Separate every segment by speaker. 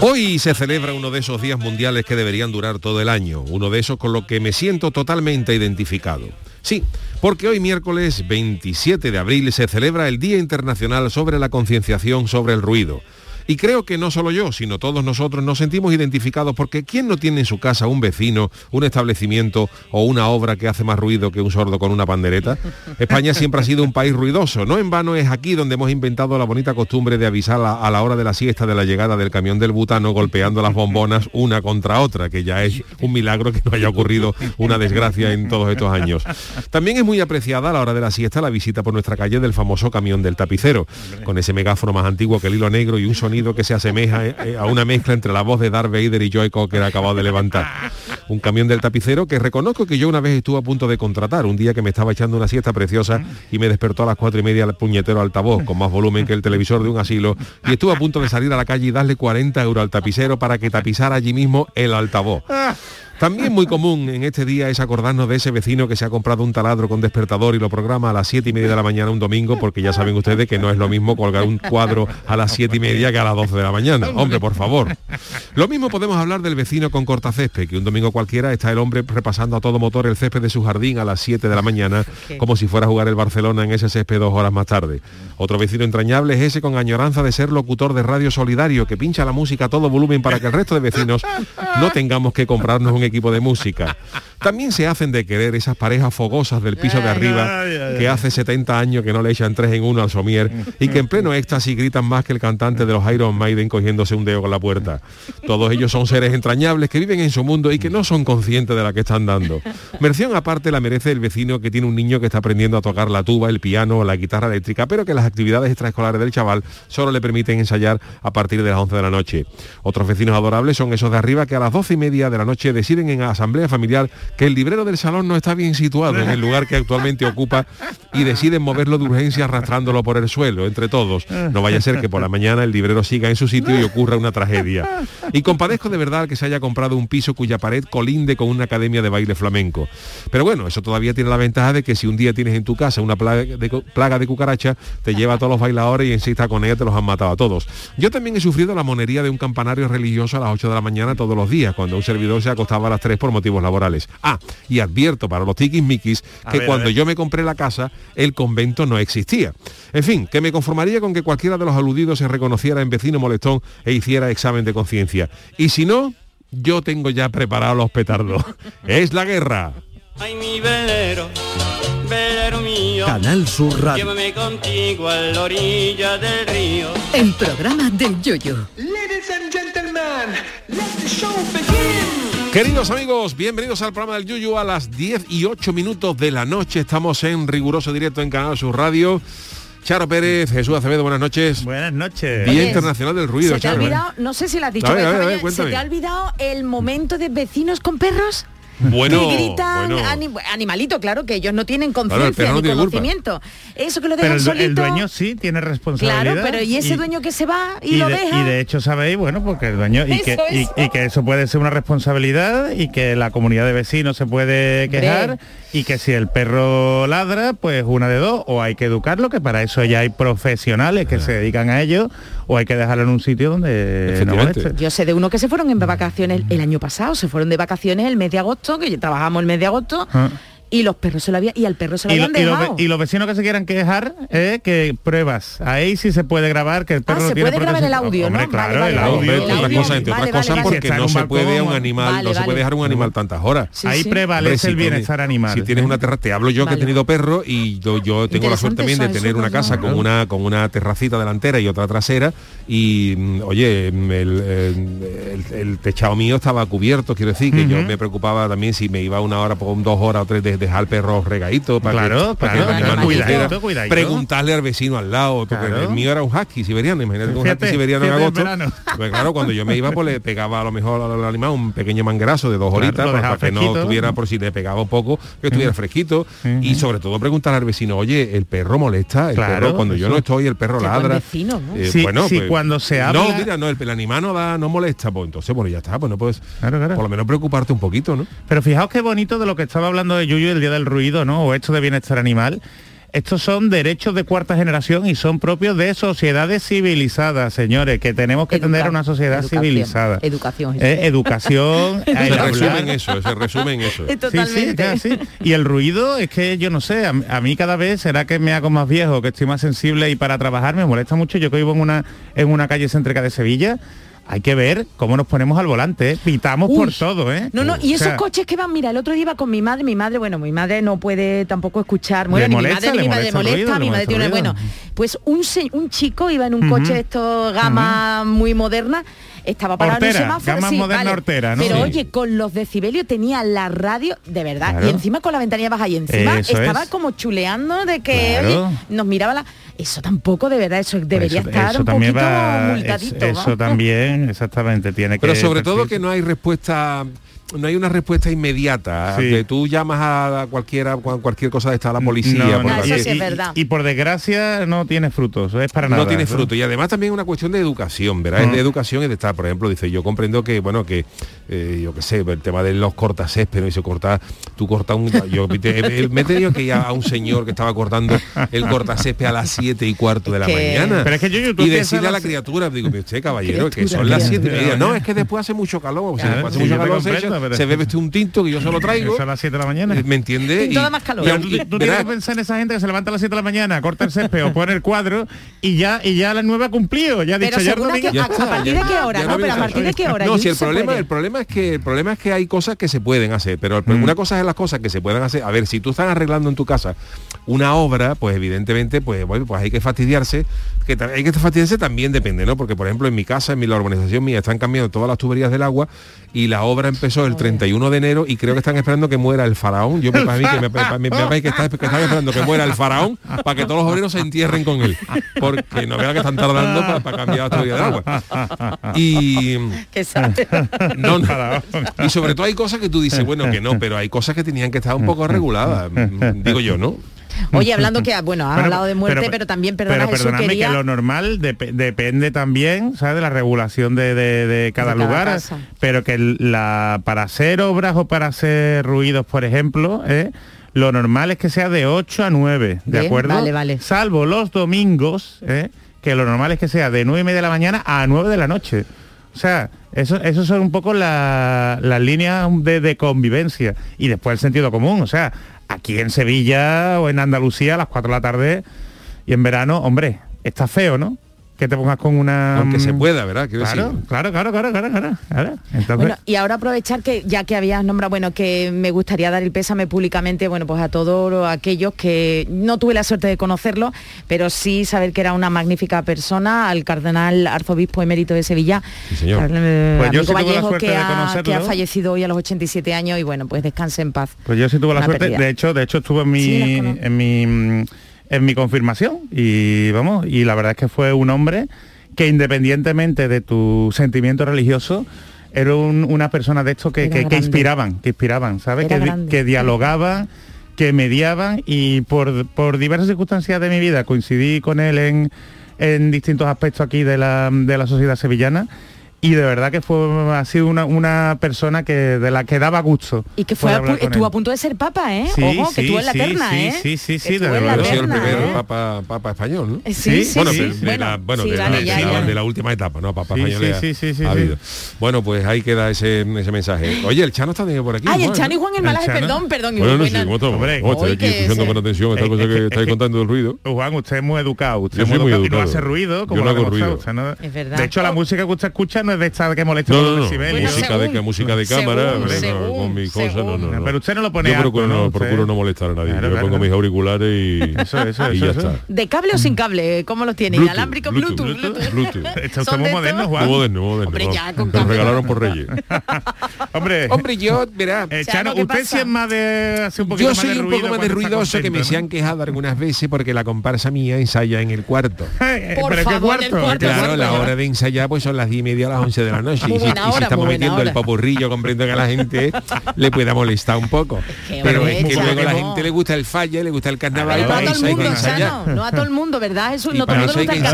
Speaker 1: Hoy se celebra uno de esos días mundiales que deberían durar todo el año, uno de esos con lo que me siento totalmente identificado. Sí, porque hoy miércoles 27 de abril se celebra el Día Internacional sobre la Concienciación sobre el Ruido. Y creo que no solo yo, sino todos nosotros nos sentimos identificados porque ¿quién no tiene en su casa un vecino, un establecimiento o una obra que hace más ruido que un sordo con una pandereta? España siempre ha sido un país ruidoso. No en vano es aquí donde hemos inventado la bonita costumbre de avisar a, la hora de la siesta de la llegada del camión del butano golpeando las bombonas una contra otra, que ya es un milagro que no haya ocurrido una desgracia en todos estos años. También es muy apreciada a la hora de la siesta la visita por nuestra calle del famoso camión del tapicero, con ese megáfono más antiguo que el hilo negro y un sonido que se asemeja eh, a una mezcla entre la voz de Darth Vader y Joy Cocker acabado de levantar. Un camión del tapicero que reconozco que yo una vez estuve a punto de contratar, un día que me estaba echando una siesta preciosa y me despertó a las cuatro y media el puñetero altavoz, con más volumen que el televisor de un asilo, y estuve a punto de salir a la calle y darle 40 euros al tapicero para que tapizara allí mismo el altavoz. También muy común en este día es acordarnos de ese vecino que se ha comprado un taladro con despertador y lo programa a las siete y media de la mañana un domingo, porque ya saben ustedes que no es lo mismo colgar un cuadro a las siete y media que a las 12 de la mañana. Hombre, por favor. Lo mismo podemos hablar del vecino con cortacésped, que un domingo cualquiera está el hombre repasando a todo motor el césped de su jardín a las 7 de la mañana, como si fuera a jugar el Barcelona en ese césped dos horas más tarde. Otro vecino entrañable es ese con añoranza de ser locutor de radio solidario, que pincha la música a todo volumen para que el resto de vecinos no tengamos que comprarnos un equipo de música. También se hacen de querer esas parejas fogosas del piso de arriba que hace 70 años que no le echan tres en uno al somier y que en pleno éxtasis gritan más que el cantante de los Iron Maiden cogiéndose un dedo con la puerta. Todos ellos son seres entrañables que viven en su mundo y que no son conscientes de la que están dando. Mención aparte la merece el vecino que tiene un niño que está aprendiendo a tocar la tuba, el piano o la guitarra eléctrica, pero que las actividades extraescolares del chaval solo le permiten ensayar a partir de las 11 de la noche. Otros vecinos adorables son esos de arriba que a las 12 y media de la noche deciden en asamblea familiar que el librero del salón no está bien situado en el lugar que actualmente ocupa y deciden moverlo de urgencia arrastrándolo por el suelo entre todos. No vaya a ser que por la mañana el librero siga en su sitio y ocurra una tragedia. Y compadezco de verdad que se haya comprado un piso cuya pared colinde con una academia de baile flamenco. Pero bueno, eso todavía tiene la ventaja de que si un día tienes en tu casa una plaga de, cucaracha, te lleva a todos los bailadores y en cita con ella te los han matado a todos. Yo también he sufrido la monería de un campanario religioso a las 8 de la mañana todos los días, cuando un servidor se acostaba a las 3 por motivos laborales. Ah, y advierto para los tiquismiquis que
Speaker 2: ver,
Speaker 1: cuando yo me compré la casa, el convento no existía. En fin, que me conformaría con que cualquiera de los aludidos se reconociera en vecino molestón e hiciera examen de conciencia. Y si no, yo tengo ya preparados los petardos. es la guerra.
Speaker 3: Ay, mi velero, velero mío.
Speaker 4: Canal Sur Radio.
Speaker 3: Llévame contigo a la orilla del río.
Speaker 4: El programa del Yoyo.
Speaker 5: Ladies and gentlemen, let the show begin.
Speaker 1: Queridos amigos, bienvenidos al programa del Yuyu a las 10 y 8 minutos de la noche. Estamos en riguroso directo en Canal Sur Radio. Charo Pérez, Jesús Acevedo, buenas noches.
Speaker 2: Buenas noches.
Speaker 1: Día
Speaker 6: Oye,
Speaker 1: Internacional del Ruido,
Speaker 6: ¿Se te ha.
Speaker 1: ¿eh?
Speaker 6: olvidado? No sé si lo has dicho.
Speaker 1: A ver, a
Speaker 6: pero
Speaker 1: ver, a ver,
Speaker 6: ¿Se te ha olvidado el momento de vecinos con perros?
Speaker 1: Bueno,
Speaker 6: que gritan
Speaker 1: bueno.
Speaker 6: animalito, claro, que ellos no tienen
Speaker 1: Claro,
Speaker 6: conciencia
Speaker 1: no
Speaker 6: ni
Speaker 1: tiene culpa.
Speaker 6: conocimiento. Eso que lo
Speaker 2: Pero
Speaker 6: dejan
Speaker 2: el, due- el dueño sí tiene responsabilidad.
Speaker 6: Claro, pero ¿y ese dueño que se va y,
Speaker 2: y
Speaker 6: lo
Speaker 2: de,
Speaker 6: deja?
Speaker 2: y de hecho sabéis, bueno, porque el dueño y que,
Speaker 6: Eso,
Speaker 2: y- y que eso puede ser una responsabilidad y que la comunidad de vecinos se puede quejar y que si el perro ladra, pues una de dos, o hay que educarlo, que para eso ya hay profesionales que se dedican a ello, o hay que dejarlo en un sitio donde no moleste.
Speaker 6: Yo sé de uno que se fueron en vacaciones el año pasado, se fueron de vacaciones el mes de agosto, que trabajamos el mes de agosto,
Speaker 2: Ah.
Speaker 6: Y los perros se lo habían, y al perro se lo
Speaker 2: Y, lo-
Speaker 6: habían
Speaker 2: y los,
Speaker 6: dejado.
Speaker 2: y los vecinos que se quieran quejar, eh, que pruebas. Ahí sí se puede grabar, que el perro
Speaker 6: Ah,
Speaker 2: no
Speaker 6: se
Speaker 2: tiene
Speaker 6: puede grabar el audio,
Speaker 2: Hombre,
Speaker 6: ¿no?
Speaker 2: claro,
Speaker 6: Vale, vale,
Speaker 2: el
Speaker 6: vale.
Speaker 2: audio.
Speaker 6: El
Speaker 1: otras
Speaker 6: audio.
Speaker 1: cosas, entre
Speaker 6: Vale,
Speaker 1: otras
Speaker 6: vale,
Speaker 1: cosas
Speaker 6: vale.
Speaker 1: porque no se puede un animal,
Speaker 6: vale,
Speaker 1: no se puede dejar un animal tantas horas.
Speaker 6: Sí,
Speaker 2: Ahí
Speaker 6: sí.
Speaker 2: prevalece
Speaker 1: Hombre,
Speaker 2: el bienestar animal.
Speaker 1: Si tienes una terraza, te hablo yo que he tenido perro y yo, yo tengo la suerte también de tener una casa con una con una terracita delantera y otra trasera y mm, oye, mm, el, el- techado mío estaba cubierto, quiero decir que yo me preocupaba también si me iba una hora por dos horas o tres de, dejar el perro regadito para
Speaker 2: Claro,
Speaker 1: que, para
Speaker 2: claro,
Speaker 1: que el animal no
Speaker 6: cuidadito,
Speaker 1: sufriera.
Speaker 2: cuidadito.
Speaker 1: preguntarle al vecino al lado porque
Speaker 2: Claro.
Speaker 1: el mío era un husky siberiano imagínate que un husky siberiano en pues claro cuando yo me iba pues le pegaba a lo mejor al animal un pequeño manguerazo de dos
Speaker 2: Claro,
Speaker 1: horitas para, que no estuviera por si le pegaba un poco que estuviera fresquito. Y sobre todo preguntar al vecino oye el perro molesta el
Speaker 2: Claro,
Speaker 1: perro cuando yo no estoy el perro ladra
Speaker 6: vecino, ¿no?
Speaker 1: Eh,
Speaker 2: Sí,
Speaker 1: bueno
Speaker 2: sí,
Speaker 1: pues,
Speaker 2: cuando se
Speaker 1: no
Speaker 2: habla-
Speaker 1: mira no el, el animal no da no molesta pues entonces bueno ya está pues no puedes por lo menos preocuparte un poquito no
Speaker 2: Pero fijaos qué bonito de lo que estaba hablando de Yuyu el día del ruido, ¿no? O esto de bienestar animal. Estos son derechos de cuarta generación y son propios de sociedades civilizadas, señores, que tenemos que
Speaker 6: Educa-
Speaker 2: tener una sociedad
Speaker 6: educación,
Speaker 2: civilizada.
Speaker 6: educación.
Speaker 2: Eh, educación, el
Speaker 1: se
Speaker 2: hablar.
Speaker 1: resume en eso se resume en eso
Speaker 6: Es
Speaker 2: Sí, sí,
Speaker 6: Totalmente.
Speaker 2: sí. Y el ruido es que yo no sé, a, a mí cada vez será que me hago más viejo, que estoy más sensible y para trabajar me molesta mucho. Yo que vivo en una en una calle céntrica de Sevilla, hay que ver cómo nos ponemos al volante, ¿eh? pitamos por todo, ¿eh?
Speaker 6: No, no, y
Speaker 2: O
Speaker 6: esos
Speaker 2: sea,
Speaker 6: coches que van, mira, el otro día iba con mi madre, mi madre, bueno, mi madre no puede tampoco escuchar, bueno,
Speaker 2: ¿Le
Speaker 6: ni mi madre ni
Speaker 2: ¿Le
Speaker 6: mi madre
Speaker 2: molesta ruido?
Speaker 6: mi
Speaker 2: ¿Le
Speaker 6: madre
Speaker 2: molesta
Speaker 6: tiene una, bueno, pues un, un chico iba en un coche esto gama muy moderna, estaba parado en un semáforo,
Speaker 2: gama
Speaker 6: sí,
Speaker 2: moderna
Speaker 6: vale,
Speaker 2: hortera, ¿no?
Speaker 6: Pero
Speaker 2: Sí.
Speaker 6: oye, con los decibelios tenía la radio de verdad
Speaker 2: Claro.
Speaker 6: y encima con la ventanilla baja y encima
Speaker 2: Eso
Speaker 6: estaba
Speaker 2: es.
Speaker 6: como chuleando de que
Speaker 2: Claro.
Speaker 6: oye, nos miraba la eso tampoco de verdad, eso debería
Speaker 2: eso-
Speaker 6: estar
Speaker 2: eso
Speaker 6: un
Speaker 2: también
Speaker 6: poquito
Speaker 2: va-
Speaker 6: multadito.
Speaker 2: es- Eso
Speaker 6: ¿no?
Speaker 2: también, exactamente, tiene que...
Speaker 1: Pero sobre todo que no hay respuesta no hay una respuesta inmediata
Speaker 2: Sí.
Speaker 1: que tú llamas a cualquiera cualquier cosa de esta a la policía
Speaker 2: No,
Speaker 1: por
Speaker 2: no,
Speaker 6: eso
Speaker 1: cualquier-
Speaker 6: sí es verdad.
Speaker 2: Y, por desgracia no tiene frutos, es para nada.
Speaker 1: no tiene fruto y además también es una cuestión de educación ¿verdad? es
Speaker 2: Mm.
Speaker 1: de educación y de estar por ejemplo dice yo comprendo que bueno que eh, yo qué sé el tema de los cortacésped ¿no? y se corta tú cortas un yo te- me he tenido que ir a un señor que estaba cortando el cortacésped a las 7 y cuarto de la mañana
Speaker 2: Pero es que, Yuyu, tú
Speaker 1: y decirle a la criatura digo "Mire usted caballero que son las 7 y media no es que después hace mucho calor o sea, después hace
Speaker 2: sí,
Speaker 1: mucho
Speaker 2: yo
Speaker 1: calor se,
Speaker 2: pero-
Speaker 1: bebe usted un tinto que yo se lo traigo
Speaker 2: Eso a las 7 de la mañana.
Speaker 1: ¿Me entiende?
Speaker 6: Tinto da más calor.
Speaker 1: y
Speaker 2: Pero tú, tienes que pensar en esa gente que se levanta a las 7 de la mañana, corta el césped o pone el cuadro y ya y ya a las 9 ha cumplido. Ya ha dicho ya
Speaker 6: según a
Speaker 1: Ya está,
Speaker 6: partir
Speaker 1: ya-
Speaker 6: de qué hora, ¿no? Pero a partir de qué hora.
Speaker 1: No, si el problema,
Speaker 6: puede?
Speaker 1: el problema es que el problema es que hay cosas que se pueden hacer, pero el-
Speaker 2: Mm.
Speaker 1: una cosa es las cosas que se pueden hacer. A ver, si tú estás arreglando en tu casa una obra, pues evidentemente, pues bueno, pues hay que fastidiarse. Que hay que fastidiarse también depende, ¿no? Porque por ejemplo en mi casa, en mi la urbanización mía, están cambiando todas las tuberías del agua y la obra empezó el 31 de enero y creo que están esperando que muera el faraón. Yo me parece que me, me- que, está- que están esperando que muera el faraón para que todos los obreros se entierren con él. Porque no vean que están tardando para, cambiar la tubería del agua. Y no, no. Y sobre todo hay cosas que tú dices, bueno, que no, pero hay cosas que tenían que estar un poco reguladas, digo yo, ¿no?
Speaker 6: Oye, hablando que, bueno, has
Speaker 2: Bueno,
Speaker 6: hablado de muerte, pero, también, perdona,
Speaker 2: pero
Speaker 6: Jesús, quería...
Speaker 2: que lo normal dep- depende también, ¿sabes? De la regulación de, de- de cada lugar.
Speaker 6: casa.
Speaker 2: Pero que la, para hacer obras o para hacer ruidos, por ejemplo, ¿eh? lo normal es que sea de 8 a 9, ¿de
Speaker 6: Bien,
Speaker 2: acuerdo?
Speaker 6: vale, vale.
Speaker 2: Salvo los domingos, ¿eh? que lo normal es que sea de 9 y media de la mañana a 9 de la noche. O sea, eso, eso son un poco la- las líneas de, de convivencia y después el sentido común. O sea, aquí en Sevilla o en Andalucía a las 4 de la tarde y en verano, hombre, está feo, ¿no? Que te pongas con una...
Speaker 1: Aunque se pueda, ¿verdad? Quiero
Speaker 2: Claro,
Speaker 1: decir,
Speaker 2: claro, claro, claro, claro, claro, claro. Entonces,
Speaker 6: Bueno, y ahora aprovechar que ya que habías nombrado, bueno, que me gustaría dar el pésame públicamente, bueno, pues a todos aquellos que no tuve la suerte de conocerlo, pero sí saber que era una magnífica persona, al cardenal arzobispo emérito de Sevilla,
Speaker 1: Sí, señor.
Speaker 6: al, eh,
Speaker 2: Pues yo
Speaker 6: amigo
Speaker 2: sí tuve la
Speaker 6: Vallejo,
Speaker 2: suerte
Speaker 6: que
Speaker 2: de
Speaker 6: ha,
Speaker 2: conocerlo.
Speaker 6: que ha fallecido hoy a los 87 años y bueno, pues descanse en paz.
Speaker 2: Pues yo sí tuve la
Speaker 6: Una
Speaker 2: suerte,
Speaker 6: pérdida.
Speaker 2: de hecho, de hecho estuve en mi,
Speaker 6: Sí,
Speaker 2: en mi mm, en mi confirmación y vamos, y la verdad es que fue un hombre que independientemente de tu sentimiento religioso, era un- una persona de estos que, que- inspiraban, que inspiraban, ¿sabes? Que, di- que dialogaban, que mediaban y por, por diversas circunstancias de mi vida coincidí con él en, en distintos aspectos aquí de la, de la sociedad sevillana. Y de verdad que fue ha sido una, una persona que de la que daba gusto.
Speaker 6: Y que fue a pu- estuvo
Speaker 2: él.
Speaker 6: a punto de ser papa, ¿eh?
Speaker 2: Sí,
Speaker 6: Ojo, que
Speaker 2: sí,
Speaker 6: estuvo en la
Speaker 2: sí,
Speaker 6: terna,
Speaker 2: sí,
Speaker 6: ¿eh?
Speaker 2: sí, sí, sí,
Speaker 6: la
Speaker 1: ha sido el primer
Speaker 6: ¿eh?
Speaker 1: papa, papa español, ¿no?
Speaker 6: Eh, Sí, sí,
Speaker 1: bueno,
Speaker 6: sí.
Speaker 1: de, de la, bueno, de, la,
Speaker 6: vale,
Speaker 1: de
Speaker 6: ya,
Speaker 1: la-
Speaker 6: ya.
Speaker 1: de la última etapa, ¿no? Papa
Speaker 2: Sí,
Speaker 1: español
Speaker 2: sí, sí, sí, sí,
Speaker 1: ha
Speaker 2: sí.
Speaker 1: habido. Bueno, pues ahí queda ese, ese mensaje. Oye, el Chano está tenido por aquí.
Speaker 6: Ay, el Chano y
Speaker 1: ¿no?
Speaker 6: Juan el
Speaker 2: El
Speaker 6: Malaje, perdón, perdón. y
Speaker 1: Bueno, no
Speaker 6: muy
Speaker 1: sé, ¿cómo Oh, estoy aquí
Speaker 6: que
Speaker 1: escuchando con atención esta
Speaker 2: Es-
Speaker 1: cosa que
Speaker 2: que-
Speaker 1: estáis
Speaker 2: es que-
Speaker 1: contando del ruido.
Speaker 2: Juan, usted es muy educado, usted de esta que molesta.
Speaker 1: Música, de, música de cámara, con no, no,
Speaker 2: Pero usted no lo pone
Speaker 1: Yo procuro,
Speaker 2: no,
Speaker 1: molestar a nadie. Yo pongo mis auriculares y,
Speaker 2: eso, eso,
Speaker 1: y ya está.
Speaker 6: ¿De cable o sin cable? Eh, ¿Cómo los tiene? ¿Alámbrico
Speaker 1: Bluetooth?
Speaker 6: Bluetooth.
Speaker 1: Regalaron por Reyes.
Speaker 2: Hombre,
Speaker 1: Hombre, yo, mira
Speaker 2: eh,
Speaker 6: Chano,
Speaker 2: usted es más de...
Speaker 1: Yo soy un poco más de ruidoso, que me se han quejado algunas veces porque la comparsa mía ensaya en el cuarto. Claro, la hora de ensayar pues son las 10 y media las 11 de la noche. y, si, y estamos metiendo el papurrillo, comprendo que a la gente le pueda molestar un poco. Pero es que luego a la gente le gusta el falle, le gusta el carnaval.
Speaker 6: No a todo el mundo, ¿verdad? No todo el mundo le gusta el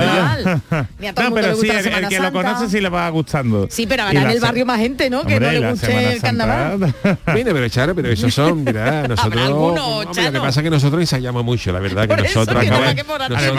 Speaker 6: a todo le
Speaker 2: que lo conoce sí le va gustando.
Speaker 6: Sí, pero ahora en el barrio más gente, ¿no? Que no le guste el carnaval.
Speaker 1: Bueno, pero Charo, pero esos son, mira, nosotros... Lo que pasa es que nosotros ensayamos mucho, la verdad, que nosotros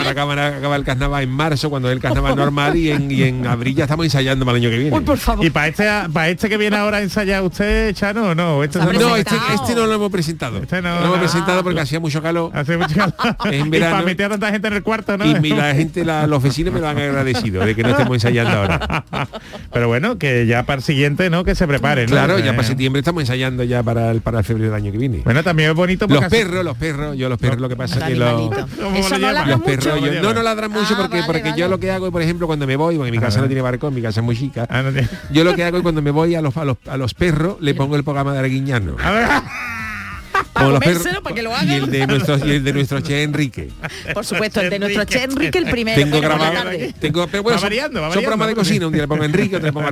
Speaker 1: acaba, acaba el carnaval en marzo, cuando es el carnaval normal, y en, y en abril ya estamos ensayando año que viene.
Speaker 6: Por favor.
Speaker 2: Y para este, para este que viene ahora a ensayar usted, Chano, no, este
Speaker 1: no, este, este, no lo hemos presentado.
Speaker 2: Este no.
Speaker 1: Lo hemos presentado porque ah, hacía mucho calor.
Speaker 2: Hace mucho calor.
Speaker 1: en verano.
Speaker 2: Y para meter tanta gente en el cuarto, ¿no?
Speaker 1: Y la gente, la, los vecinos me lo han agradecido de que no estemos ensayando ahora.
Speaker 2: Pero bueno, que ya para el siguiente, ¿no? Que se preparen.
Speaker 1: Claro, ya
Speaker 2: eh,
Speaker 1: para septiembre estamos ensayando ya para el, para el febrero del año que viene.
Speaker 2: Bueno, también es bonito.
Speaker 1: Los perros, los perros, yo los perros, lo que pasa que los, los perros, yo, no, no ladran mucho
Speaker 6: ah,
Speaker 1: porque, porque yo lo que hago, por ejemplo, cuando me voy, porque mi casa no tiene barco, mi casa es muy yo lo que hago es cuando me voy a los, a los, a los perros, le pongo el programa de Arguiñano. Como perros,
Speaker 6: para que lo hagan.
Speaker 1: Y el de nuestro, el de nuestro Che Enrique.
Speaker 6: Por supuesto, el de nuestro Che Enrique, el primero.
Speaker 1: Tengo grabado. Tengo, pero bueno, son, programas de cocina. Un día le pongo Enrique, otro le pongo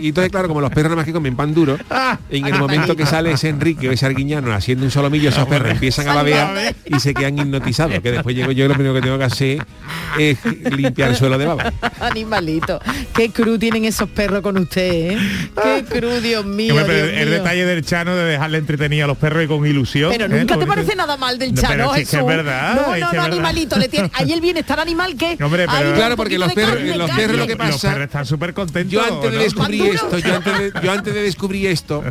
Speaker 1: y entonces, claro, como los perros nada más que comen pan duro,
Speaker 2: ah,
Speaker 1: en el momento que sale ese Enrique o ese Arguiñano haciendo un solomillo, esos ah, perros empiezan a babear y se quedan hipnotizados. Que después llego yo y lo primero que tengo que hacer es limpiar el suelo de baba.
Speaker 6: Animalito. Qué cruz tienen esos perros con usted, ¿eh? Qué cruz, Dios mío.
Speaker 2: El, detalle del Chano de dejarle entretenido a los perros y con ilusión.
Speaker 6: Pero
Speaker 2: ¿eh?
Speaker 6: nunca te parece nada mal del Chano,
Speaker 2: no, es que es verdad.
Speaker 6: No, no, no, animalito. Le tiene, ahí el bienestar animal que...
Speaker 2: Hombre, pero,
Speaker 1: claro, porque los perros,
Speaker 2: están súper contentos.
Speaker 1: Yo antes de descubrir esto, yo antes de, yo descubrir esto,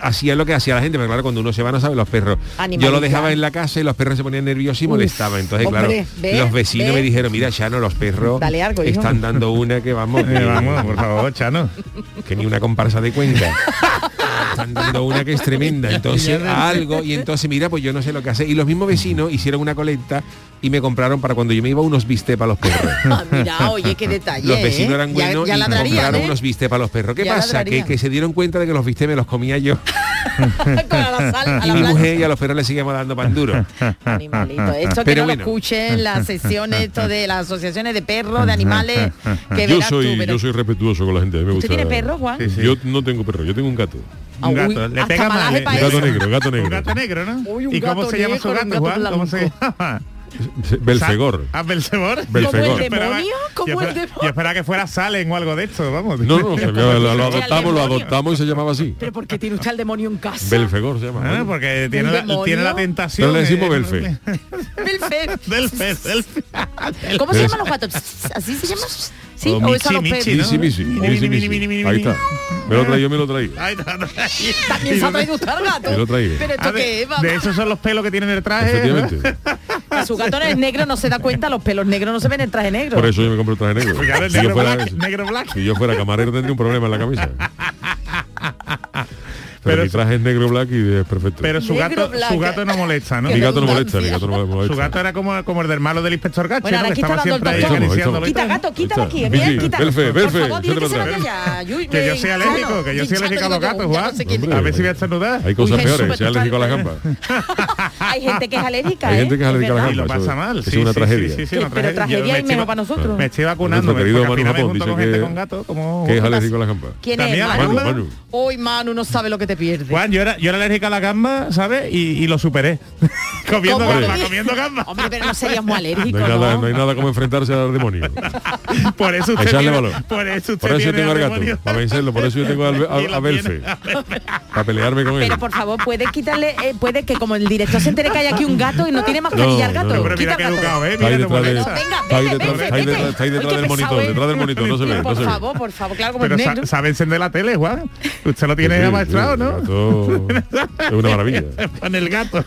Speaker 1: hacía lo que hacía la gente, pero claro, cuando uno se va no sabe los perros. Yo lo dejaba ¿eh? en la casa y los perros se ponían nerviosos y molestaban. Entonces, claro, los vecinos me dijeron, mira, Chano, los perros están dando una que vamos.
Speaker 2: Eh, vamos, por favor, Chano.
Speaker 1: Que ni una comparsa de cuenca. están dando una que es tremenda. Entonces, algo, y entonces, mira, pues yo no sé lo que hace. Y los mismos vecinos hicieron una colecta y me compraron para cuando yo me iba unos bistec para los perros.
Speaker 6: Ah, mira, oye, qué detalle.
Speaker 1: Los
Speaker 6: ¿eh?
Speaker 1: vecinos
Speaker 6: eran
Speaker 1: buenos
Speaker 6: ya,
Speaker 1: ya
Speaker 6: y
Speaker 1: compraron
Speaker 6: ¿eh?
Speaker 1: unos bistec para los perros. ¿Qué pasa? Que, se dieron cuenta de que los bistec me los comía yo. Y a los perros le seguimos dando pan duro.
Speaker 6: Animalito, esto que no lo escuchen las sesiones esto de las asociaciones de perros, de animales, que
Speaker 7: yo soy, yo soy respetuoso con la gente. Me
Speaker 6: ¿Usted tiene perro, Juan?
Speaker 7: Yo no tengo perro, yo tengo un gato.
Speaker 2: Un gato, le pega mal.
Speaker 7: Le... gato negro, gato negro.
Speaker 2: Un gato negro, ¿no?
Speaker 6: Uy,
Speaker 2: ¿Y cómo se llama su gato, Juan? Ah? ¿Cómo se llama?
Speaker 7: Belfegor.
Speaker 2: ¿Ah, Belfegor?
Speaker 7: Belfegor.
Speaker 6: ¿Como el demonio? ¿Como el demonio?
Speaker 2: Yo esperaba que fuera Salen o algo de esto, vamos.
Speaker 7: No, no, se, lo, lo, adoptamos, lo adoptamos y se llamaba así.
Speaker 6: ¿Pero por qué tiene usted el demonio en casa?
Speaker 7: Belfegor se llama. No, ah,
Speaker 2: porque tiene la, tiene la, tentación.
Speaker 7: No le decimos Belfe.
Speaker 6: Belfe.
Speaker 2: Belfe.
Speaker 6: ¿Cómo se llaman los gatos? ¿Así se llaman? Sí,
Speaker 2: o,
Speaker 6: o
Speaker 2: michi, eso los
Speaker 7: Ahí está. Me lo traí, yo me lo traí.
Speaker 2: Ahí está,
Speaker 6: También se ha traído usted al gato.
Speaker 7: Me lo traí.
Speaker 6: Pero esto qué es,
Speaker 2: De esos son los pelos que tienen el traje.
Speaker 7: Efectivamente.
Speaker 6: A su gato es negro, no se da cuenta, los pelos negros no se ven en el traje negro.
Speaker 7: Por eso yo me compro el traje negro. Yo
Speaker 2: negro black.
Speaker 7: si yo fuera camarero tendría un problema en la camisa. Pero, mi traje es negro, black y es perfecto.
Speaker 2: Pero su gato, su gato no molesta, ¿no?
Speaker 7: Mi gato no molesta, mi gato no molesta.
Speaker 2: Su gato era como, como el del malo del inspector Gacho,
Speaker 6: bueno,
Speaker 2: ¿no? Que estaba siempre ahí.
Speaker 6: Quita gato, quítalo aquí, bien,
Speaker 7: quítalo.
Speaker 6: Por favor, dile que se vaya.
Speaker 2: Que yo soy alérgico, que yo soy alérgico a los gatos, Juan. A ver si voy a estornudar.
Speaker 7: Hay cosas peores, pues,
Speaker 6: soy
Speaker 7: alérgico a
Speaker 6: las
Speaker 7: gambas.
Speaker 6: Hay gente que es alérgica,
Speaker 7: Hay
Speaker 6: ¿eh?
Speaker 7: gente que es alérgica a las
Speaker 6: gambas.
Speaker 2: Y lo pasa mal.
Speaker 7: Es una tragedia.
Speaker 6: Pero tragedia y menos para nosotros.
Speaker 2: Me estoy vacunando, porque al con gente con gato, como...
Speaker 7: Que es alérgico a las gambas.
Speaker 6: ¿Quién es? Manu. Hoy Manu no sabe lo que te pierde.
Speaker 2: Juan, yo era, yo era alérgica a la gamba, ¿sabes? Y, y lo superé. comiendo gamba, comiendo gamba.
Speaker 6: Hombre, pero no serías muy alérgico,
Speaker 7: no hay, nada,
Speaker 6: ¿no?
Speaker 7: no hay nada como enfrentarse al demonio.
Speaker 2: por eso usted
Speaker 7: Echarle valor.
Speaker 2: Por eso, usted
Speaker 7: por eso
Speaker 2: tiene yo
Speaker 7: tengo al gato, para vencerlo. Por eso yo tengo al, a,
Speaker 2: a,
Speaker 7: a Belfe, para pelearme con él.
Speaker 6: Pero por favor, puedes quitarle, eh, puede que como el director se entere que hay aquí un gato y no tiene mascarilla.
Speaker 7: No,
Speaker 6: que
Speaker 2: educado, ¿eh?
Speaker 7: Está ahí detrás del monitor, detrás del monitor, no se ve.
Speaker 6: Por favor, por favor, claro, como
Speaker 2: ¿Sabe encender la tele, Juan? Usted lo tiene amaestrado, ¿no? ¿No?
Speaker 7: Es una maravilla.
Speaker 2: Con el gato.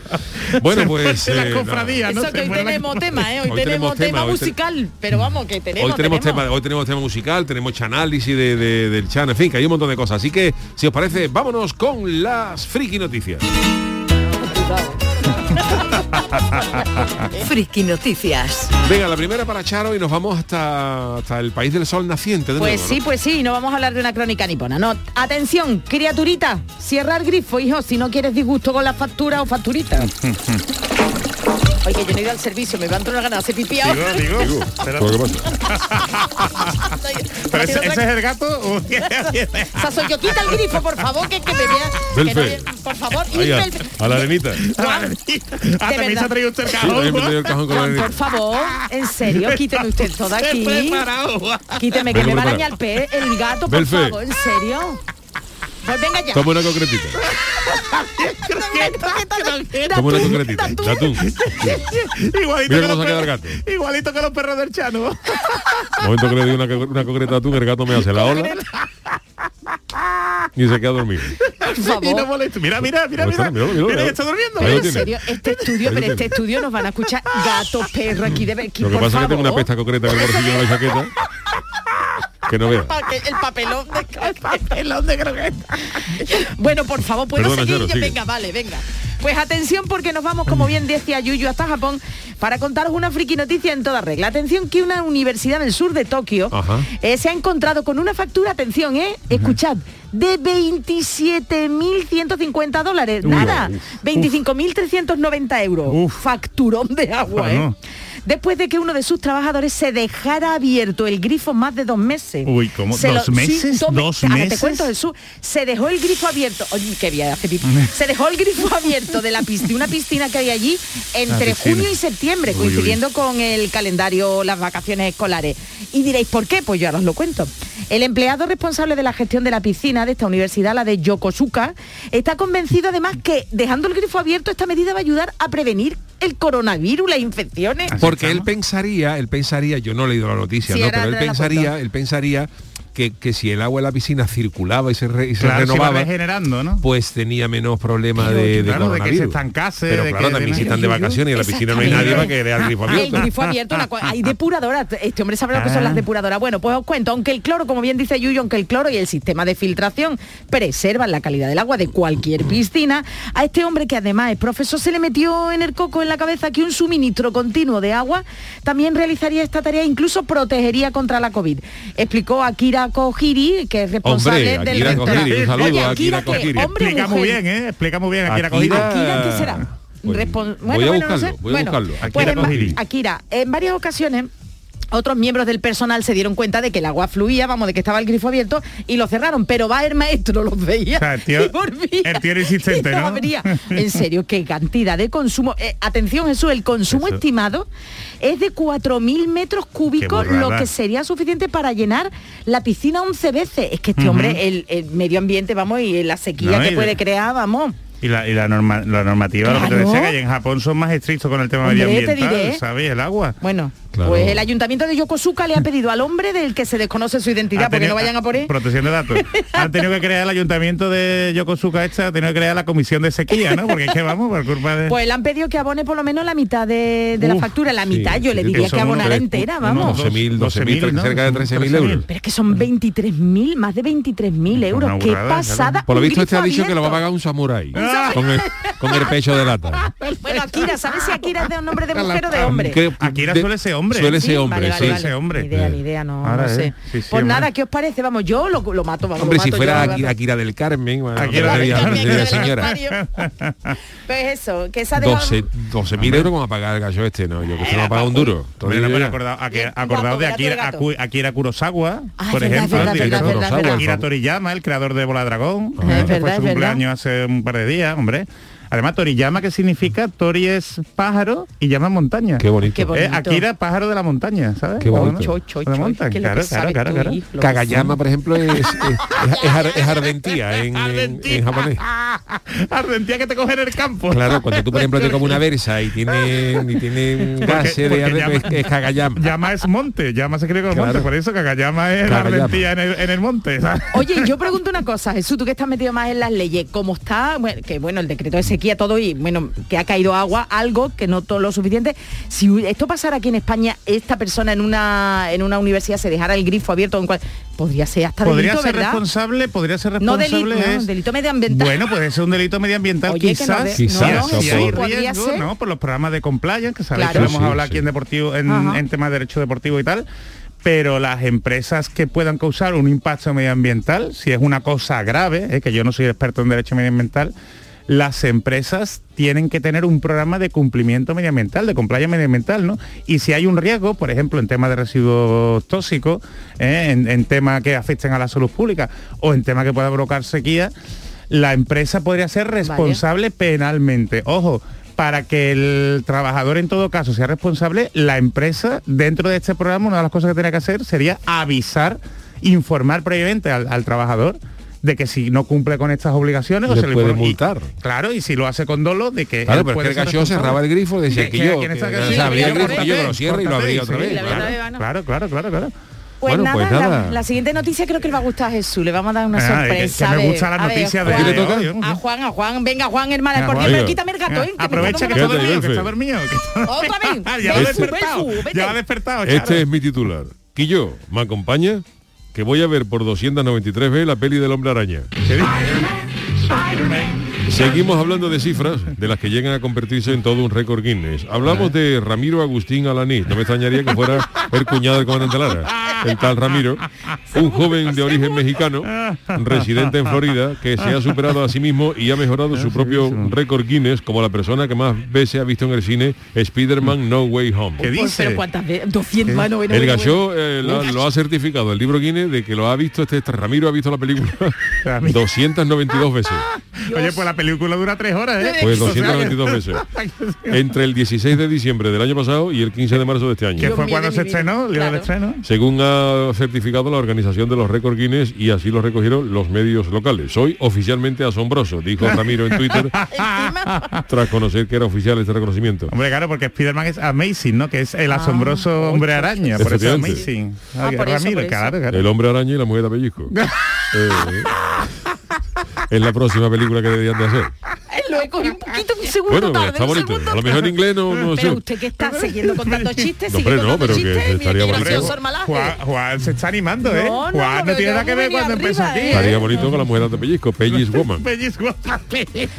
Speaker 1: Bueno, pues,
Speaker 2: la
Speaker 1: eh,
Speaker 2: cofradía, ¿no?
Speaker 6: Eso que
Speaker 2: Se
Speaker 6: hoy
Speaker 2: la-
Speaker 6: tenemos tema, ¿eh? Hoy,
Speaker 1: Hoy
Speaker 6: tenemos,
Speaker 1: tenemos tema,
Speaker 6: tema
Speaker 1: hoy te-
Speaker 6: musical, pero vamos, que tenemos.
Speaker 1: Hoy tenemos, tema, hoy tenemos tema musical, tenemos análisis de, de- del chan, en fin, que hay un montón de cosas. Así que, si os parece, vámonos con las friki noticias.
Speaker 4: Friki Noticias.
Speaker 1: Venga, la primera para Charo y nos vamos hasta, hasta el país del sol naciente. De
Speaker 6: Pues
Speaker 1: nuevo,
Speaker 6: sí,
Speaker 1: ¿no?
Speaker 6: pues sí, no vamos a hablar de una crónica nipona. No, atención, criaturita, cierra el grifo, hijo, si no quieres disgusto con la factura o facturita. Oye, yo no he ido al servicio, me va a entrar una gana de hacer pipí ahora.
Speaker 2: Digo, digo.
Speaker 1: Digo,
Speaker 2: Pero-
Speaker 1: ¿pero qué pasa?
Speaker 2: pero ese, ese es el gato. o-
Speaker 6: O sea, soy yo, quita el grifo, por favor, que, que me vea. que no-
Speaker 1: Belfe.
Speaker 6: por favor,
Speaker 1: Ahí,
Speaker 6: irme
Speaker 1: a, a la arenita.
Speaker 6: Juan,
Speaker 2: Ah, también se ha traído usted el
Speaker 1: Sí,
Speaker 2: cajón.
Speaker 1: también me
Speaker 2: Juan.
Speaker 1: traía el cajón con la
Speaker 6: Juan,
Speaker 1: arenita.
Speaker 6: por favor, en serio, quíteme usted todo aquí.
Speaker 2: Preparado.
Speaker 6: Quíteme que me va a dañar el pez, el gato, por
Speaker 1: Belfe.
Speaker 6: favor, en serio. Pues venga ya.
Speaker 1: Toma una concretita. Toma una concretita. De atún.
Speaker 2: Igualito
Speaker 1: Mira
Speaker 2: que
Speaker 1: cómo
Speaker 2: los
Speaker 1: se queda el
Speaker 2: perros-
Speaker 1: gato.
Speaker 2: Igualito que los perros del Chano.
Speaker 1: momento que le doy una, una concreta de atún, el gato me hace la ola y se queda dormido.
Speaker 2: No. Mira, mira, mira, mira. Mira, está durmiendo.
Speaker 6: En serio, este estudio, pero este estudio nos van a escuchar gatos, perros aquí de aquí,
Speaker 1: Lo que
Speaker 6: por
Speaker 1: pasa es que tengo una pesta concreta en el bolsillo de la chaqueta. Que no vea.
Speaker 6: El papelón de
Speaker 2: Papelón de croqueta.
Speaker 6: Bueno, por favor, ¿puedo
Speaker 1: Perdona,
Speaker 6: seguir?
Speaker 1: Charo,
Speaker 6: venga, vale, venga. Pues atención porque nos vamos, como bien decía Yuyu, hasta Japón para contaros una friki noticia en toda regla. Atención que una universidad del sur de Tokio
Speaker 1: Ajá.
Speaker 6: eh, se ha encontrado con una factura, atención, ¿eh? Escuchad, de 27.150 dólares.
Speaker 1: Uy,
Speaker 6: Nada,
Speaker 1: uf.
Speaker 6: 25.390 euros.
Speaker 2: Uf.
Speaker 6: Facturón de agua. ¿eh? Después de que uno de sus trabajadores se dejara abierto el grifo más de dos meses.
Speaker 2: Uy, ¿cómo?
Speaker 6: Se
Speaker 2: ¿Dos meses?
Speaker 6: me-
Speaker 2: ¿Dos
Speaker 6: Ahora te
Speaker 2: meses?
Speaker 6: cuento, Jesús. Se dejó el grifo abierto. Oye, qué bien hace. Se dejó el grifo abierto de la piscina, una piscina que hay allí entre junio y septiembre,
Speaker 2: Uy, uy.
Speaker 6: coincidiendo con el calendario, las vacaciones escolares. Y diréis, ¿por qué? Pues yo ahora os lo cuento. El empleado responsable de la gestión de la piscina de esta universidad, la de Yokosuka, está convencido además que dejando el grifo abierto esta medida va a ayudar a prevenir el coronavirus, las infecciones.
Speaker 1: Porque él pensaría, él pensaría, yo no he leído la noticia,
Speaker 6: Sí,
Speaker 1: no, pero él pensaría, él pensaría que, que si el agua en la piscina circulaba y se, re- y se
Speaker 2: Claro, se va
Speaker 1: renovaba,
Speaker 2: ¿no?
Speaker 1: pues tenía menos problema de, de
Speaker 2: claro, de que se estancase,
Speaker 1: Pero
Speaker 2: de
Speaker 1: claro,
Speaker 2: que-
Speaker 1: también
Speaker 2: de-
Speaker 1: si están de vacaciones y en la piscina no hay nadie para que lea el grifo
Speaker 6: El
Speaker 1: abierto.
Speaker 6: grifo abierto, hay depuradoras. Este hombre sabe lo que son
Speaker 2: Ah.
Speaker 6: las depuradoras. Bueno, pues os cuento, aunque el cloro, como bien dice Yuyo, aunque el cloro y el sistema de filtración preservan la calidad del agua de cualquier piscina, a este hombre que además es profesor se le metió en el coco en la cabeza que un suministro continuo de agua también realizaría esta tarea, incluso protegería contra la COVID. Explicó Akira Kohiri, que es responsable
Speaker 1: Hombre,
Speaker 6: del
Speaker 1: Akira
Speaker 6: restaurante.
Speaker 1: Kohiri, un saludo
Speaker 6: Oye,
Speaker 1: a Akira.
Speaker 6: Hombre
Speaker 2: Explica muy bien, ¿eh? Explica muy bien. Akira
Speaker 1: Akira-
Speaker 2: Kohiri.
Speaker 6: Akira, ¿qué será?
Speaker 1: Pues,
Speaker 6: Respon-
Speaker 1: voy a buscarlo,
Speaker 6: sé.
Speaker 1: voy a buscarlo.
Speaker 6: pues
Speaker 2: Akira
Speaker 6: en. Akira, en varias ocasiones otros miembros del personal se dieron cuenta de que el agua fluía, vamos, de que estaba el grifo abierto y lo cerraron, pero va el maestro, los veía.
Speaker 2: O sea, el tío-
Speaker 6: y volvía,
Speaker 2: el tío era insistente,
Speaker 6: y
Speaker 2: ¿no?
Speaker 6: abría. En serio, qué cantidad de consumo. Eh, atención, Jesús, el consumo
Speaker 2: Eso.
Speaker 6: estimado es de 4.000 metros cúbicos, lo que sería suficiente para llenar la piscina 11 veces. Es que este hombre, el, el medio ambiente, vamos, y la sequía
Speaker 2: No,
Speaker 6: que puede
Speaker 2: de-
Speaker 6: crear, vamos.
Speaker 2: Y la, y la, norma- la normativa, lo que te
Speaker 6: Claro.
Speaker 2: decía, que en Japón son más estrictos con el tema
Speaker 6: Hombre,
Speaker 2: medioambiental,
Speaker 6: diré.
Speaker 2: ¿sabes? El agua.
Speaker 6: Bueno,
Speaker 1: Claro.
Speaker 6: pues el ayuntamiento de Yokosuka le ha pedido al hombre del que se desconoce su identidad
Speaker 2: Ha
Speaker 6: porque
Speaker 2: tenido-
Speaker 6: no vayan a por él.
Speaker 2: Protección de datos. Han tenido que crear el ayuntamiento de Yokosuka esta, ha tenido que crear la comisión de sequía, ¿no? Porque es que vamos, por culpa de...
Speaker 6: Pues le han pedido que abone por lo menos la mitad de, de la factura, la
Speaker 1: sí,
Speaker 6: mitad, yo
Speaker 1: sí,
Speaker 6: le diría que abonara entera, vamos.
Speaker 1: 12.000, 12.000,
Speaker 2: 12.000, ¿no?
Speaker 1: cerca de 13.000 euros.
Speaker 6: Pero es que son 23.000, más de 23.000 euros. Qué pasada.
Speaker 1: Por lo visto este ha dicho que lo va a pagar un samurái
Speaker 2: Ah.
Speaker 1: con el, con el pecho de lata.
Speaker 6: Bueno, Akira, ¿sabes si Akira es de un nombre de mujer o de hombre?
Speaker 1: Que-
Speaker 2: Akira
Speaker 1: de-
Speaker 2: suele ser hombre.
Speaker 1: Suele
Speaker 6: Sí,
Speaker 1: ser hombre,
Speaker 6: vale,
Speaker 1: sí.
Speaker 6: vale.
Speaker 2: Ese hombre.
Speaker 6: Ni idea, ni idea, no,
Speaker 2: Ahora,
Speaker 6: no
Speaker 2: eh.
Speaker 6: sé.
Speaker 2: Sí, sí,
Speaker 6: pues
Speaker 2: hombre.
Speaker 6: nada, ¿qué os parece? Vamos, yo lo, lo mato, vamos,
Speaker 1: Hombre,
Speaker 6: lo
Speaker 1: si fuera
Speaker 6: yo,
Speaker 1: Akira, del Carmen, bueno,
Speaker 2: Akira del Carmen,
Speaker 1: señora.
Speaker 6: Pues eso, que se ha dejado...
Speaker 1: 12 12.000 euros como a pagar el gallo este, no, yo que se lo va a pagar un duro.
Speaker 2: No,
Speaker 1: Todavía-
Speaker 2: pero acordado, de Akira, Akira Kurosawa,
Speaker 6: Ah,
Speaker 2: por ejemplo. Akira Toriyama, el creador de Bola Dragón,
Speaker 6: Es
Speaker 2: que
Speaker 6: verdad,
Speaker 2: fue
Speaker 6: es
Speaker 2: su
Speaker 6: verdad.
Speaker 2: cumpleaños hace un par de días, hombre. Además, Toriyama, que significa Tori es pájaro y llama montaña.
Speaker 1: Qué bonito.
Speaker 6: Qué bonito.
Speaker 2: Eh, Akira, pájaro de la montaña, ¿sabes?
Speaker 1: Qué bonito.
Speaker 2: Bueno,
Speaker 6: Choy, choy,
Speaker 2: de la
Speaker 6: choy,
Speaker 2: montaña,
Speaker 6: que
Speaker 2: claro, claro,
Speaker 1: Kagayama, por ejemplo, es, es, es, ar- es ardentía en, en- en japonés.
Speaker 2: Ardentía que te cogen en el campo.
Speaker 1: Claro, cuando tú, por ejemplo, te comes una versa y tiene, y tiene gases de
Speaker 2: llama-
Speaker 1: es cagayama.
Speaker 2: Llama es monte, llama se cree con
Speaker 1: Claro.
Speaker 2: monte, por eso Cagayama es la
Speaker 1: Cagayama.
Speaker 2: ardentía en el, en el monte. ¿sabes?
Speaker 6: Oye, yo pregunto una cosa, Jesús, tú que estás metido más en las leyes, como está, bueno, que bueno, el decreto de sequía, todo y bueno, que ha caído agua, algo que no todo lo suficiente. Si esto pasara aquí en España, esta persona en una en una universidad se dejara el grifo abierto, en cual, podría ser hasta
Speaker 2: Podría
Speaker 6: delito,
Speaker 2: ser
Speaker 6: ¿verdad?
Speaker 2: responsable, podría ser
Speaker 6: No delito, no,
Speaker 2: es-
Speaker 6: delito medioambiental.
Speaker 2: Bueno, puede ser un delito medioambiental
Speaker 6: Oye, no
Speaker 2: quizás.
Speaker 6: de-
Speaker 1: Quizás,
Speaker 6: no, no,
Speaker 2: si hay riesgo,
Speaker 6: ser.
Speaker 2: ¿no? Por los programas de compliance, que sabéis
Speaker 6: Claro.
Speaker 2: que hemos
Speaker 1: Sí,
Speaker 2: hablado
Speaker 1: sí.
Speaker 2: aquí en deportivo, en, en temas de derecho deportivo y tal. Pero las empresas que puedan causar un impacto medioambiental, si es una cosa grave, eh, que yo no soy experto en derecho medioambiental, las empresas tienen que tener un programa de cumplimiento medioambiental, de compliance medioambiental, ¿no? Y si hay un riesgo, por ejemplo, en temas de residuos tóxicos, eh, en, en temas que afecten a la salud pública o en temas que pueda provocar sequía, la empresa podría ser responsable penalmente. Ojo, para que el trabajador en todo caso sea responsable, la empresa dentro de este programa una de las cosas que tiene que hacer sería avisar, informar previamente al, al trabajador de que si no cumple con estas obligaciones o
Speaker 1: Le
Speaker 2: se le
Speaker 1: puede
Speaker 2: y-
Speaker 1: multar.
Speaker 2: claro, y si lo hace con dolo, de que
Speaker 1: Claro,
Speaker 2: él
Speaker 1: pero es
Speaker 2: puede
Speaker 1: que el cerraba el grifo, decía
Speaker 2: Que-
Speaker 1: que
Speaker 2: que
Speaker 1: yo, abría el grifo y yo lo cierro y lo abría otra vez. Claro.
Speaker 2: Claro, claro, claro.
Speaker 6: Pues,
Speaker 1: Bueno,
Speaker 6: nada,
Speaker 1: pues
Speaker 6: la-
Speaker 1: nada.
Speaker 6: La, siguiente noticia creo que le va a gustar a Jesús. Le vamos a dar una
Speaker 2: Ah,
Speaker 6: sorpresa.
Speaker 2: que me
Speaker 6: A
Speaker 2: de
Speaker 6: Juan.
Speaker 1: ¿A
Speaker 6: Juan, a Juan. Venga, Juan, hermana.
Speaker 2: Ah,
Speaker 6: Por
Speaker 2: Juan.
Speaker 6: Dios,
Speaker 1: Venga.
Speaker 6: quítame el gato, ¿eh? que me
Speaker 2: Aprovecha
Speaker 6: pongo
Speaker 2: que
Speaker 6: una
Speaker 2: está
Speaker 1: Quédate,
Speaker 2: dormido, que
Speaker 1: Belfe.
Speaker 2: está dormido. que está-
Speaker 6: Otra vez.
Speaker 2: ya ha despertado.
Speaker 6: Belfu, vete.
Speaker 2: Ya ha despertado.
Speaker 1: Este es mi titular. Quillo, ¿me acompaña? Que voy a ver por 293 veces la peli del hombre araña. Seguimos hablando de cifras de las que llegan a convertirse en todo un récord Guinness. Hablamos de Ramiro Agustín Alaní. No me extrañaría que fuera el cuñado del comandante Lara. El tal Ramiro, un joven de origen mexicano, residente en Florida, que se ha superado a sí mismo y ha mejorado su propio récord Guinness como la persona que más veces ha visto en el cine Spider-Man No Way Home.
Speaker 2: ¿Qué dice?
Speaker 6: pero ¿cuántas veces? 200, bueno, bueno,
Speaker 1: El eh, lo, lo ha certificado el libro Guinness de que lo ha visto este, este Ramiro ha visto la película
Speaker 2: Ramiro.
Speaker 1: 292 veces.
Speaker 2: Oye, pues la película dura tres horas, ¿eh?
Speaker 1: Pues
Speaker 2: O sea,
Speaker 1: 292 veces. Entre el 16 de diciembre del año pasado y el 15 de marzo de este
Speaker 2: Que
Speaker 1: año.
Speaker 6: Dios
Speaker 2: fue cuando se estrenó, el día del
Speaker 6: Claro.
Speaker 2: estreno.
Speaker 1: Según ha certificado la organización de los récords Guinness y así lo recogieron los medios locales. Soy oficialmente asombroso, dijo Ramiro en Twitter tras conocer que era oficial este reconocimiento.
Speaker 2: Hombre, claro, porque Spider-Man es amazing, ¿no? Que es el asombroso hombre araña. Por eso es
Speaker 1: Efectivamente.
Speaker 2: amazing.
Speaker 6: Ah,
Speaker 2: Ay,
Speaker 6: por eso,
Speaker 2: Ramiro,
Speaker 6: por eso.
Speaker 2: claro, claro.
Speaker 1: El hombre araña y la mujer de pellizco. Eh, es la próxima película que deberían de hacer.
Speaker 6: Lo he cogido un poquito, un segundo
Speaker 1: Bueno,
Speaker 6: tarde.
Speaker 1: está
Speaker 6: un
Speaker 1: bonito.
Speaker 6: segundo
Speaker 1: A lo mejor en inglés no, no sé.
Speaker 6: Pero usted que está siguiendo contando chistes,
Speaker 1: No, hombre, no, pero que
Speaker 6: chistes, mira
Speaker 1: estaría bonito.
Speaker 2: Juan, Juan se está animando, ¿eh?
Speaker 6: No, no,
Speaker 2: Juan no tiene nada que ver cuando empezó aquí.
Speaker 6: ¿eh?
Speaker 1: Estaría bonito con la mujer de pellizco, Peggy's Woman.
Speaker 2: Pellizco.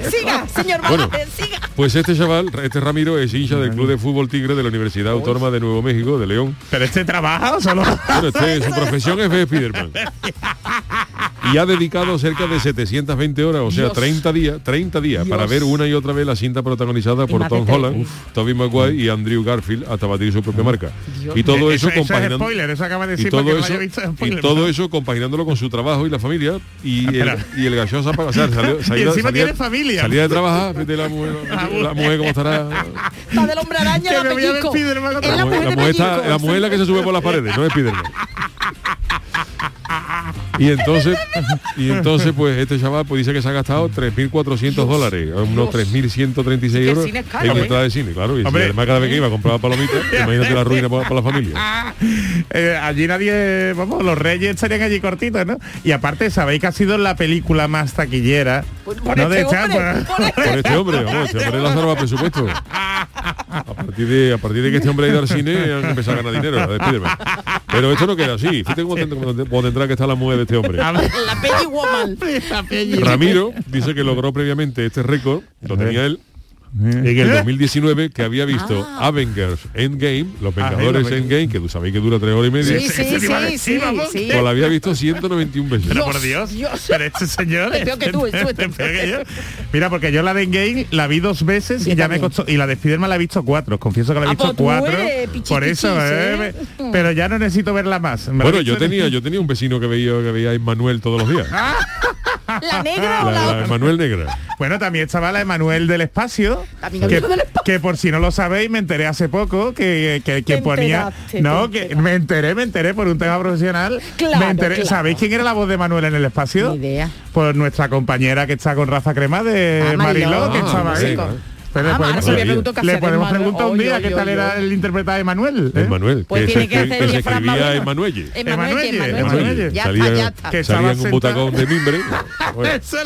Speaker 6: Siga, señor
Speaker 1: Bueno.
Speaker 6: Siga.
Speaker 1: Pues este chaval, este Ramiro, es hincha del Club de Fútbol Tigre de la Universidad Autónoma de Nuevo México, de León.
Speaker 2: Pero este trabaja o solo.
Speaker 1: Bueno, este, su profesión es ver Spiderman. Y ha dedicado cerca de 720 horas, o sea,
Speaker 6: Dios.
Speaker 1: 30 días, 30 días, para
Speaker 6: Dios.
Speaker 1: Ver una y otra vez la cinta protagonizada por Tom. Holland, Tobey Maguire y Andrew Garfield hasta batir su propia marca.
Speaker 6: Dios.
Speaker 1: Y todo eso,
Speaker 2: eso, eso es
Speaker 1: compaginando
Speaker 2: spoiler, eso acaba de
Speaker 1: y
Speaker 2: decir para que
Speaker 1: todo eso y compaginándolo con su trabajo y la familia y el,
Speaker 2: Espera.
Speaker 1: y el gallo se ha o sea, salió, salía,
Speaker 2: encima
Speaker 1: salía-
Speaker 2: tiene familia.
Speaker 1: salía de trabajar fíjate la mujer la mujer cómo estará
Speaker 6: Está del hombre araña, la
Speaker 1: la
Speaker 6: la
Speaker 1: mujer, la mujer está- la mujer es la que se sube por las paredes no es Spiderman y entonces y entonces pues este chaval pues dice que se ha gastado 3.400 dólares unos 3.136
Speaker 6: que el
Speaker 1: euros en
Speaker 6: ¿eh?
Speaker 1: entrada de cine claro y si
Speaker 2: Hombre.
Speaker 1: además cada vez que iba a comprar palomitas imagínate la ruina para, para la familia
Speaker 2: Eh, allí nadie, vamos, los reyes estarían allí cortitos, ¿no? Y aparte, sabéis que ha sido la película más taquillera.
Speaker 6: Por- por
Speaker 2: ¿no?
Speaker 6: este
Speaker 2: de
Speaker 6: hombre, por este-
Speaker 1: por este hombre, vamos, este hombre Lázaro va a presupuesto. A partir de a partir de que este hombre ha ido al cine han empezado a ganar dinero, a. Pero esto no queda así. Fíjate cómo tendrá, cómo tendrá que estar la mujer de este hombre.
Speaker 6: La Peggy Woman.
Speaker 1: Ramiro dice que logró previamente este récord, lo tenía él en el 2019 que había visto
Speaker 6: Ah.
Speaker 1: Avengers Endgame, los
Speaker 2: Ah,
Speaker 1: Vengadores
Speaker 2: los
Speaker 1: Endgame, que tú sabéis que dura tres horas y media,
Speaker 6: Sí,
Speaker 1: pues la había visto 191 veces.
Speaker 2: Pero por Dios,
Speaker 6: Dios.
Speaker 2: pero este señor
Speaker 6: Es peor que tú, es tú, es
Speaker 2: es
Speaker 6: tú.
Speaker 2: peor que yo. Mira, porque yo la de Endgame la vi dos veces y ya me costó y la de Spiderman la he visto cuatro, confieso que la he
Speaker 6: Ah,
Speaker 2: visto
Speaker 6: pues
Speaker 2: cuatro.
Speaker 6: eres
Speaker 2: por eso,
Speaker 6: ¿eh?
Speaker 2: eh, pero ya no necesito verla más. Me
Speaker 1: Bueno, yo tenía, yo tenía un vecino que veía que veía a Manuel todos los días.
Speaker 6: ¿La negra o
Speaker 1: La,
Speaker 6: la
Speaker 1: la
Speaker 6: otra?
Speaker 1: Manuel Negra.
Speaker 2: Bueno, también estaba la Emanuel del espacio.
Speaker 6: También
Speaker 2: que,
Speaker 6: amigo del espacio.
Speaker 2: que por si no lo sabéis, me enteré hace poco que, que, que ponía... No, que me enteré, me enteré por un tema profesional.
Speaker 6: Claro,
Speaker 2: me enteré-
Speaker 6: claro.
Speaker 2: ¿Sabéis quién era la voz de Manuel en el espacio?
Speaker 6: Ni idea.
Speaker 2: Pues nuestra compañera que está con Raza Crema de
Speaker 6: Ah,
Speaker 2: Mariló,
Speaker 6: Mariló.
Speaker 2: que
Speaker 1: Ah,
Speaker 2: estaba ahí.
Speaker 1: sí.
Speaker 2: Pero
Speaker 6: Ah,
Speaker 2: le podemos, le preguntar un día
Speaker 6: Oy,
Speaker 2: qué tal
Speaker 6: oy,
Speaker 2: era el interpretado de Manuel. ¿eh?
Speaker 1: Emanuel,
Speaker 6: Pues
Speaker 1: que,
Speaker 6: tiene
Speaker 1: se,
Speaker 6: que hacer
Speaker 1: que se
Speaker 6: el Fran
Speaker 1: escribía
Speaker 6: Manuel.
Speaker 1: Emanuel.
Speaker 6: Emanuel,
Speaker 2: Emanuelle,
Speaker 6: Emanuelle.
Speaker 2: Emanuelle.
Speaker 6: Ya
Speaker 1: salía,
Speaker 6: está, ya está.
Speaker 2: Que
Speaker 1: salía en un butacón de mimbre.
Speaker 2: Ese,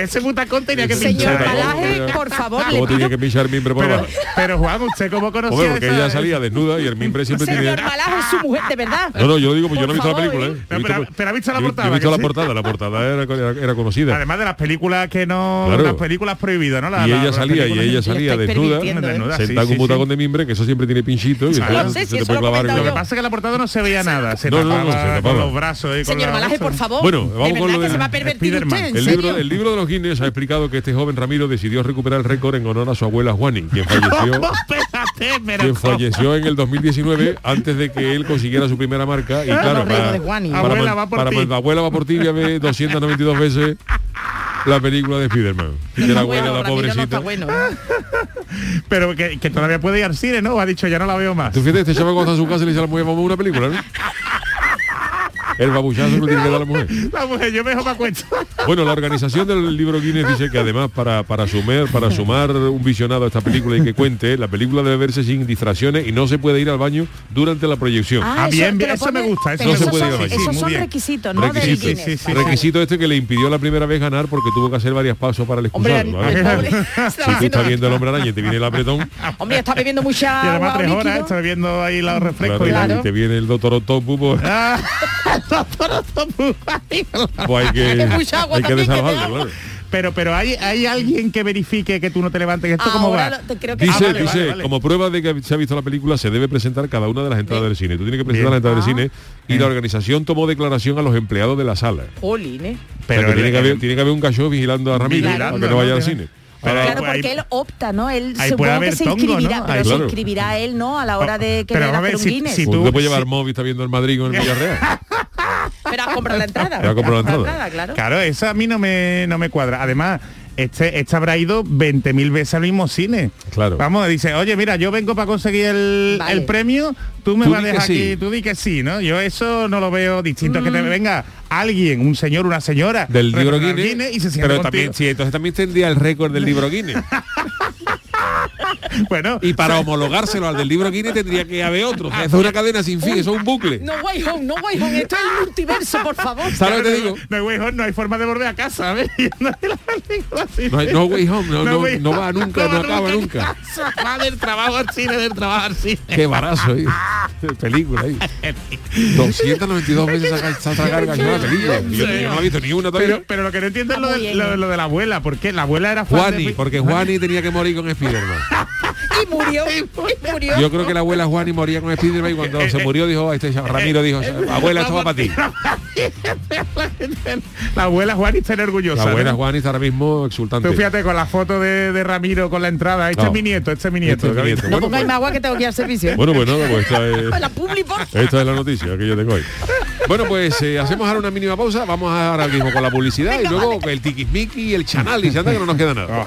Speaker 2: ese butacón tenía que
Speaker 6: Señor
Speaker 2: pinchar. ¿eh?
Speaker 6: Malaje, por favor, le
Speaker 1: ¿Cómo tenía
Speaker 6: pido...
Speaker 1: que pinchar mimbre por
Speaker 2: Pero,
Speaker 1: abajo?
Speaker 2: pero Juan, ¿usted cómo conocía
Speaker 1: Hombre, porque ella salía desnuda y el mimbre siempre
Speaker 6: Señor es su mujer, de verdad.
Speaker 1: No, no, yo digo, pues yo no he
Speaker 6: Por
Speaker 1: visto la
Speaker 6: favor,
Speaker 1: película,
Speaker 6: ¿eh?
Speaker 1: ¿eh?
Speaker 2: No,
Speaker 1: Yo he
Speaker 2: pero- ha visto la portada,
Speaker 1: Yo he visto
Speaker 2: que
Speaker 1: la portada, la portada era, conocida.
Speaker 2: Además de las películas que no... Las películas prohibidas, ¿no? La-
Speaker 1: y
Speaker 2: la-
Speaker 1: ella salía, y
Speaker 2: películas-
Speaker 1: ella salía desnuda,
Speaker 6: ¿eh?
Speaker 2: Desnuda, sí,
Speaker 1: sentada en
Speaker 2: sí,
Speaker 1: un butacón
Speaker 2: sí.
Speaker 1: de mimbre, que eso siempre tiene pinchito, y
Speaker 2: Claro.
Speaker 1: entonces
Speaker 6: No sé
Speaker 1: se
Speaker 6: si
Speaker 1: te
Speaker 6: eso
Speaker 1: puede
Speaker 6: lo
Speaker 1: clavar.
Speaker 2: que pasa es que la portada no se veía nada. Se
Speaker 1: No, no, no,
Speaker 2: tapaba
Speaker 1: se tapaba.
Speaker 2: con los brazos y con
Speaker 6: Señor
Speaker 2: la-
Speaker 6: Malaje, por favor.
Speaker 1: Bueno, vamos
Speaker 6: de
Speaker 1: con
Speaker 6: verdad
Speaker 1: lo
Speaker 6: que
Speaker 1: de-
Speaker 6: se va a pervertir
Speaker 2: Spiderman.
Speaker 6: usted, ¿en
Speaker 1: El
Speaker 6: serio?
Speaker 1: libro, el libro de los Guinness ha explicado que este joven Ramiro decidió recuperar el récord en honor a su abuela Juani, quien falleció, quien falleció en el 2019 antes de que él consiguiera su primera marca. Y claro,
Speaker 6: Los reyes
Speaker 1: para, para,
Speaker 2: Abuela,
Speaker 1: man-
Speaker 2: va por
Speaker 1: para
Speaker 2: ti.
Speaker 1: man- abuela va por ti ya ve 292 veces la película de Spiderman. Y que la abuela,
Speaker 6: Bueno,
Speaker 1: la
Speaker 6: no
Speaker 1: pobrecita.
Speaker 6: bueno, ¿eh?
Speaker 2: Pero que, que todavía puede ir al cine, ¿no? Ha dicho, ya no la veo más.
Speaker 1: Tú fíjate, este chaval cuando está en su casa y le dice a la mujer, vamos a una película, ¿no? El babuchazo que tiene que dar la mujer.
Speaker 2: La mujer, yo me dejo para cuenta.
Speaker 1: Bueno, la organización del libro Guinness dice que además para, para, sumar, para sumar un visionado a esta película y que cuente, la película debe verse sin distracciones y no se puede ir al baño durante la proyección.
Speaker 2: Ah,
Speaker 6: eso
Speaker 2: bien, bien, eso me gusta, eso
Speaker 1: no se puede
Speaker 6: son-
Speaker 1: ir al baño.
Speaker 6: Esos
Speaker 2: Sí,
Speaker 6: son
Speaker 2: bien.
Speaker 6: requisitos, ¿no? Del
Speaker 1: Requisito,
Speaker 6: Guinness.
Speaker 2: sí, sí,
Speaker 6: Vale.
Speaker 1: Requisito este que le impidió la primera vez ganar porque tuvo que hacer varios pasos para el
Speaker 6: Hombre,
Speaker 1: excusado.
Speaker 6: el
Speaker 1: Si tú estás viendo el hombre araña y te viene el apretón,
Speaker 6: Hombre, está bebiendo mucha
Speaker 2: Y además
Speaker 6: agua
Speaker 2: tres horas, está viendo ahí los refrescos
Speaker 1: claro,
Speaker 2: y la-
Speaker 6: Claro.
Speaker 1: y te viene el doctor Octopus, pues, hay que,
Speaker 6: Hay que
Speaker 1: hay que
Speaker 6: que te
Speaker 1: claro.
Speaker 2: Pero, pero hay, hay alguien que verifique que tú no te levantes. ¿Esto cómo va?
Speaker 6: lo- te- creo que
Speaker 1: Dice.
Speaker 2: Ah, vale,
Speaker 1: dice
Speaker 2: vale, vale.
Speaker 1: como prueba de que se ha visto la película, se debe presentar cada una de las entradas del cine. Tú tienes que presentar las entradas
Speaker 6: Ah.
Speaker 1: del cine y la organización tomó declaración a los empleados de la sala.
Speaker 6: Jolín, ¿eh?
Speaker 1: Pero
Speaker 2: Pero
Speaker 1: tiene,
Speaker 2: el-
Speaker 1: que haber,
Speaker 2: el-
Speaker 1: tiene que haber un cachorro vigilando a Ramiro
Speaker 2: Vigilando,
Speaker 1: para que no vaya
Speaker 2: ¿no?
Speaker 1: al cine.
Speaker 2: Pero
Speaker 6: Claro, porque
Speaker 2: ahí-
Speaker 6: él opta, ¿no? Él supongo que se
Speaker 2: tongo,
Speaker 6: inscribirá,
Speaker 2: ¿no?
Speaker 6: pero
Speaker 2: Ahí-
Speaker 6: se
Speaker 1: Claro.
Speaker 6: inscribirá él, ¿no? A la hora de
Speaker 2: Pero
Speaker 6: querer
Speaker 2: vamos a ver,
Speaker 6: hacer un
Speaker 2: si-
Speaker 6: Guinness.
Speaker 2: si
Speaker 1: tú puedes llevar el móvil, está viendo el Madrid con el Villarreal.
Speaker 6: Pero has comprado la entrada.
Speaker 1: Comprado la
Speaker 6: claro.
Speaker 2: Claro, eso a mí no me, no me cuadra. Además, este, este habrá ido 20.000 veces al mismo cine.
Speaker 1: Claro.
Speaker 2: Vamos, dice, oye, mira, yo vengo para conseguir el,
Speaker 6: Vale.
Speaker 2: el premio, tú me
Speaker 1: Tú
Speaker 2: vas a dejar
Speaker 1: sí.
Speaker 2: aquí, tú di que sí, ¿no? Yo eso no lo veo distinto a que te venga alguien, un señor, una señora,
Speaker 1: Del libro Guinness,
Speaker 2: y se siente
Speaker 1: pero
Speaker 2: contigo.
Speaker 1: también, sí, entonces también tendría el récord del libro Guinness.
Speaker 2: Bueno,
Speaker 1: Y para homologárselo al del libro Guinness tendría que haber otro. Eso es una cadena sin fin, eso es un bucle.
Speaker 6: No way home, no way home. Esto es el multiverso, por favor.
Speaker 1: ¿Sabes lo que te digo?
Speaker 2: No, güey, no hay forma de volver a casa, ¿sabes? No hay.
Speaker 1: No, hay- no way home, no, no,
Speaker 2: way
Speaker 1: no
Speaker 2: home.
Speaker 1: va nunca, no acaba nunca.
Speaker 2: casa. Va del trabajo al cine, del trabajo al cine.
Speaker 1: Qué barazo. De película ahí. 292 veces saca esta carga la película. Yo, yo no la he visto ni una todavía.
Speaker 2: Pero, pero lo que no entiendo es lo de, lo,
Speaker 6: ¿eh?
Speaker 2: lo de la abuela, porque la abuela era fan
Speaker 1: Juani,
Speaker 2: de...
Speaker 1: porque Juani tenía que morir con Spiderman.
Speaker 6: Y murió, y murió.
Speaker 1: Yo creo que la abuela Juani moría con Spiderman y cuando se murió dijo, este Ramiro dijo, abuela, esto va para ti.
Speaker 2: La abuela Juani está orgullosa.
Speaker 1: La abuela
Speaker 2: ¿no?
Speaker 1: Juani está ahora mismo exultante.
Speaker 2: Tú fíjate con la foto de, de Ramiro con la entrada. Este
Speaker 1: No.
Speaker 2: es mi nieto, este es mi nieto.
Speaker 1: Este es mi nieto.
Speaker 6: No
Speaker 1: Bueno,
Speaker 6: pongáis
Speaker 1: pues-
Speaker 6: más agua que tengo que ir al servicio. ¿eh?
Speaker 1: Bueno, pues nada, pues esta es...
Speaker 6: La.
Speaker 1: Esta es la noticia que yo tengo hoy. Bueno, pues eh, hacemos ahora una mínima pausa. Vamos ahora mismo con la publicidad y luego el tiquismiqui y el chanal y se anda que no nos queda nada.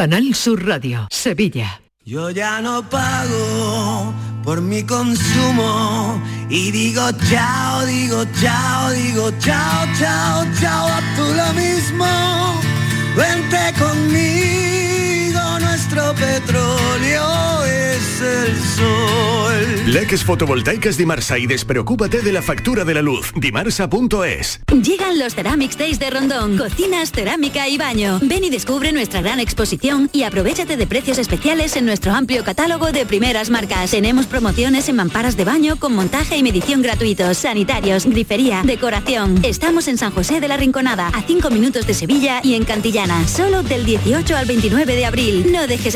Speaker 4: Canal Sur Radio, Sevilla.
Speaker 8: Yo ya no pago por mi consumo y digo chao, digo chao, digo chao, chao, chao, a tú lo mismo. Vente conmigo, petróleo es el sol.
Speaker 9: Leques fotovoltaicas Dimarsa y despreocúpate de la factura de la luz. Dimarsa.es.
Speaker 10: Llegan los Ceramics Days de Rondón. Cocinas, cerámica y baño. Ven y descubre nuestra gran exposición y aprovechate de precios especiales en nuestro amplio catálogo de primeras marcas. Tenemos promociones en mamparas de baño con montaje y medición gratuitos, sanitarios, grifería, decoración. Estamos en San José de la Rinconada, a 5 minutos de Sevilla y en Cantillana. Solo del 18 al 29 de abril. No dejes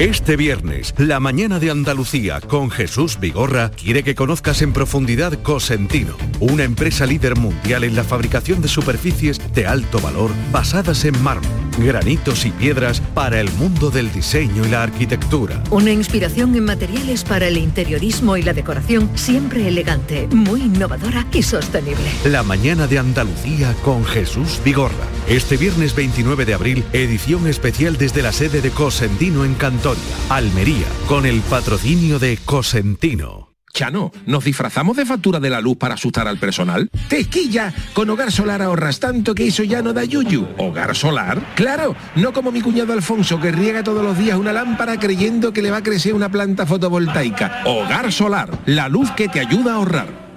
Speaker 11: Este viernes, la mañana de Andalucía con Jesús Vigorra quiere que conozcas en profundidad Cosentino, una empresa líder mundial en la fabricación de superficies de alto valor basadas en mármol, granitos y piedras para el mundo del diseño y la arquitectura.
Speaker 4: Una inspiración en materiales para el interiorismo y la decoración, siempre elegante, muy innovadora y sostenible.
Speaker 11: La mañana de Andalucía con Jesús Vigorra. Este viernes 29 de abril, edición especial desde la sede de Cosentino en Cantoria, Almería, con el patrocinio de Cosentino.
Speaker 12: Chano, ¿nos disfrazamos de factura de la luz para asustar al personal? ¡Tequilla! Con Hogar Solar ahorras tanto que eso ya no da yuyu. ¿Hogar Solar? Claro, no como mi cuñado Alfonso que riega todos los días una lámpara creyendo que le va a crecer una planta fotovoltaica. Hogar Solar, la luz que te ayuda a ahorrar.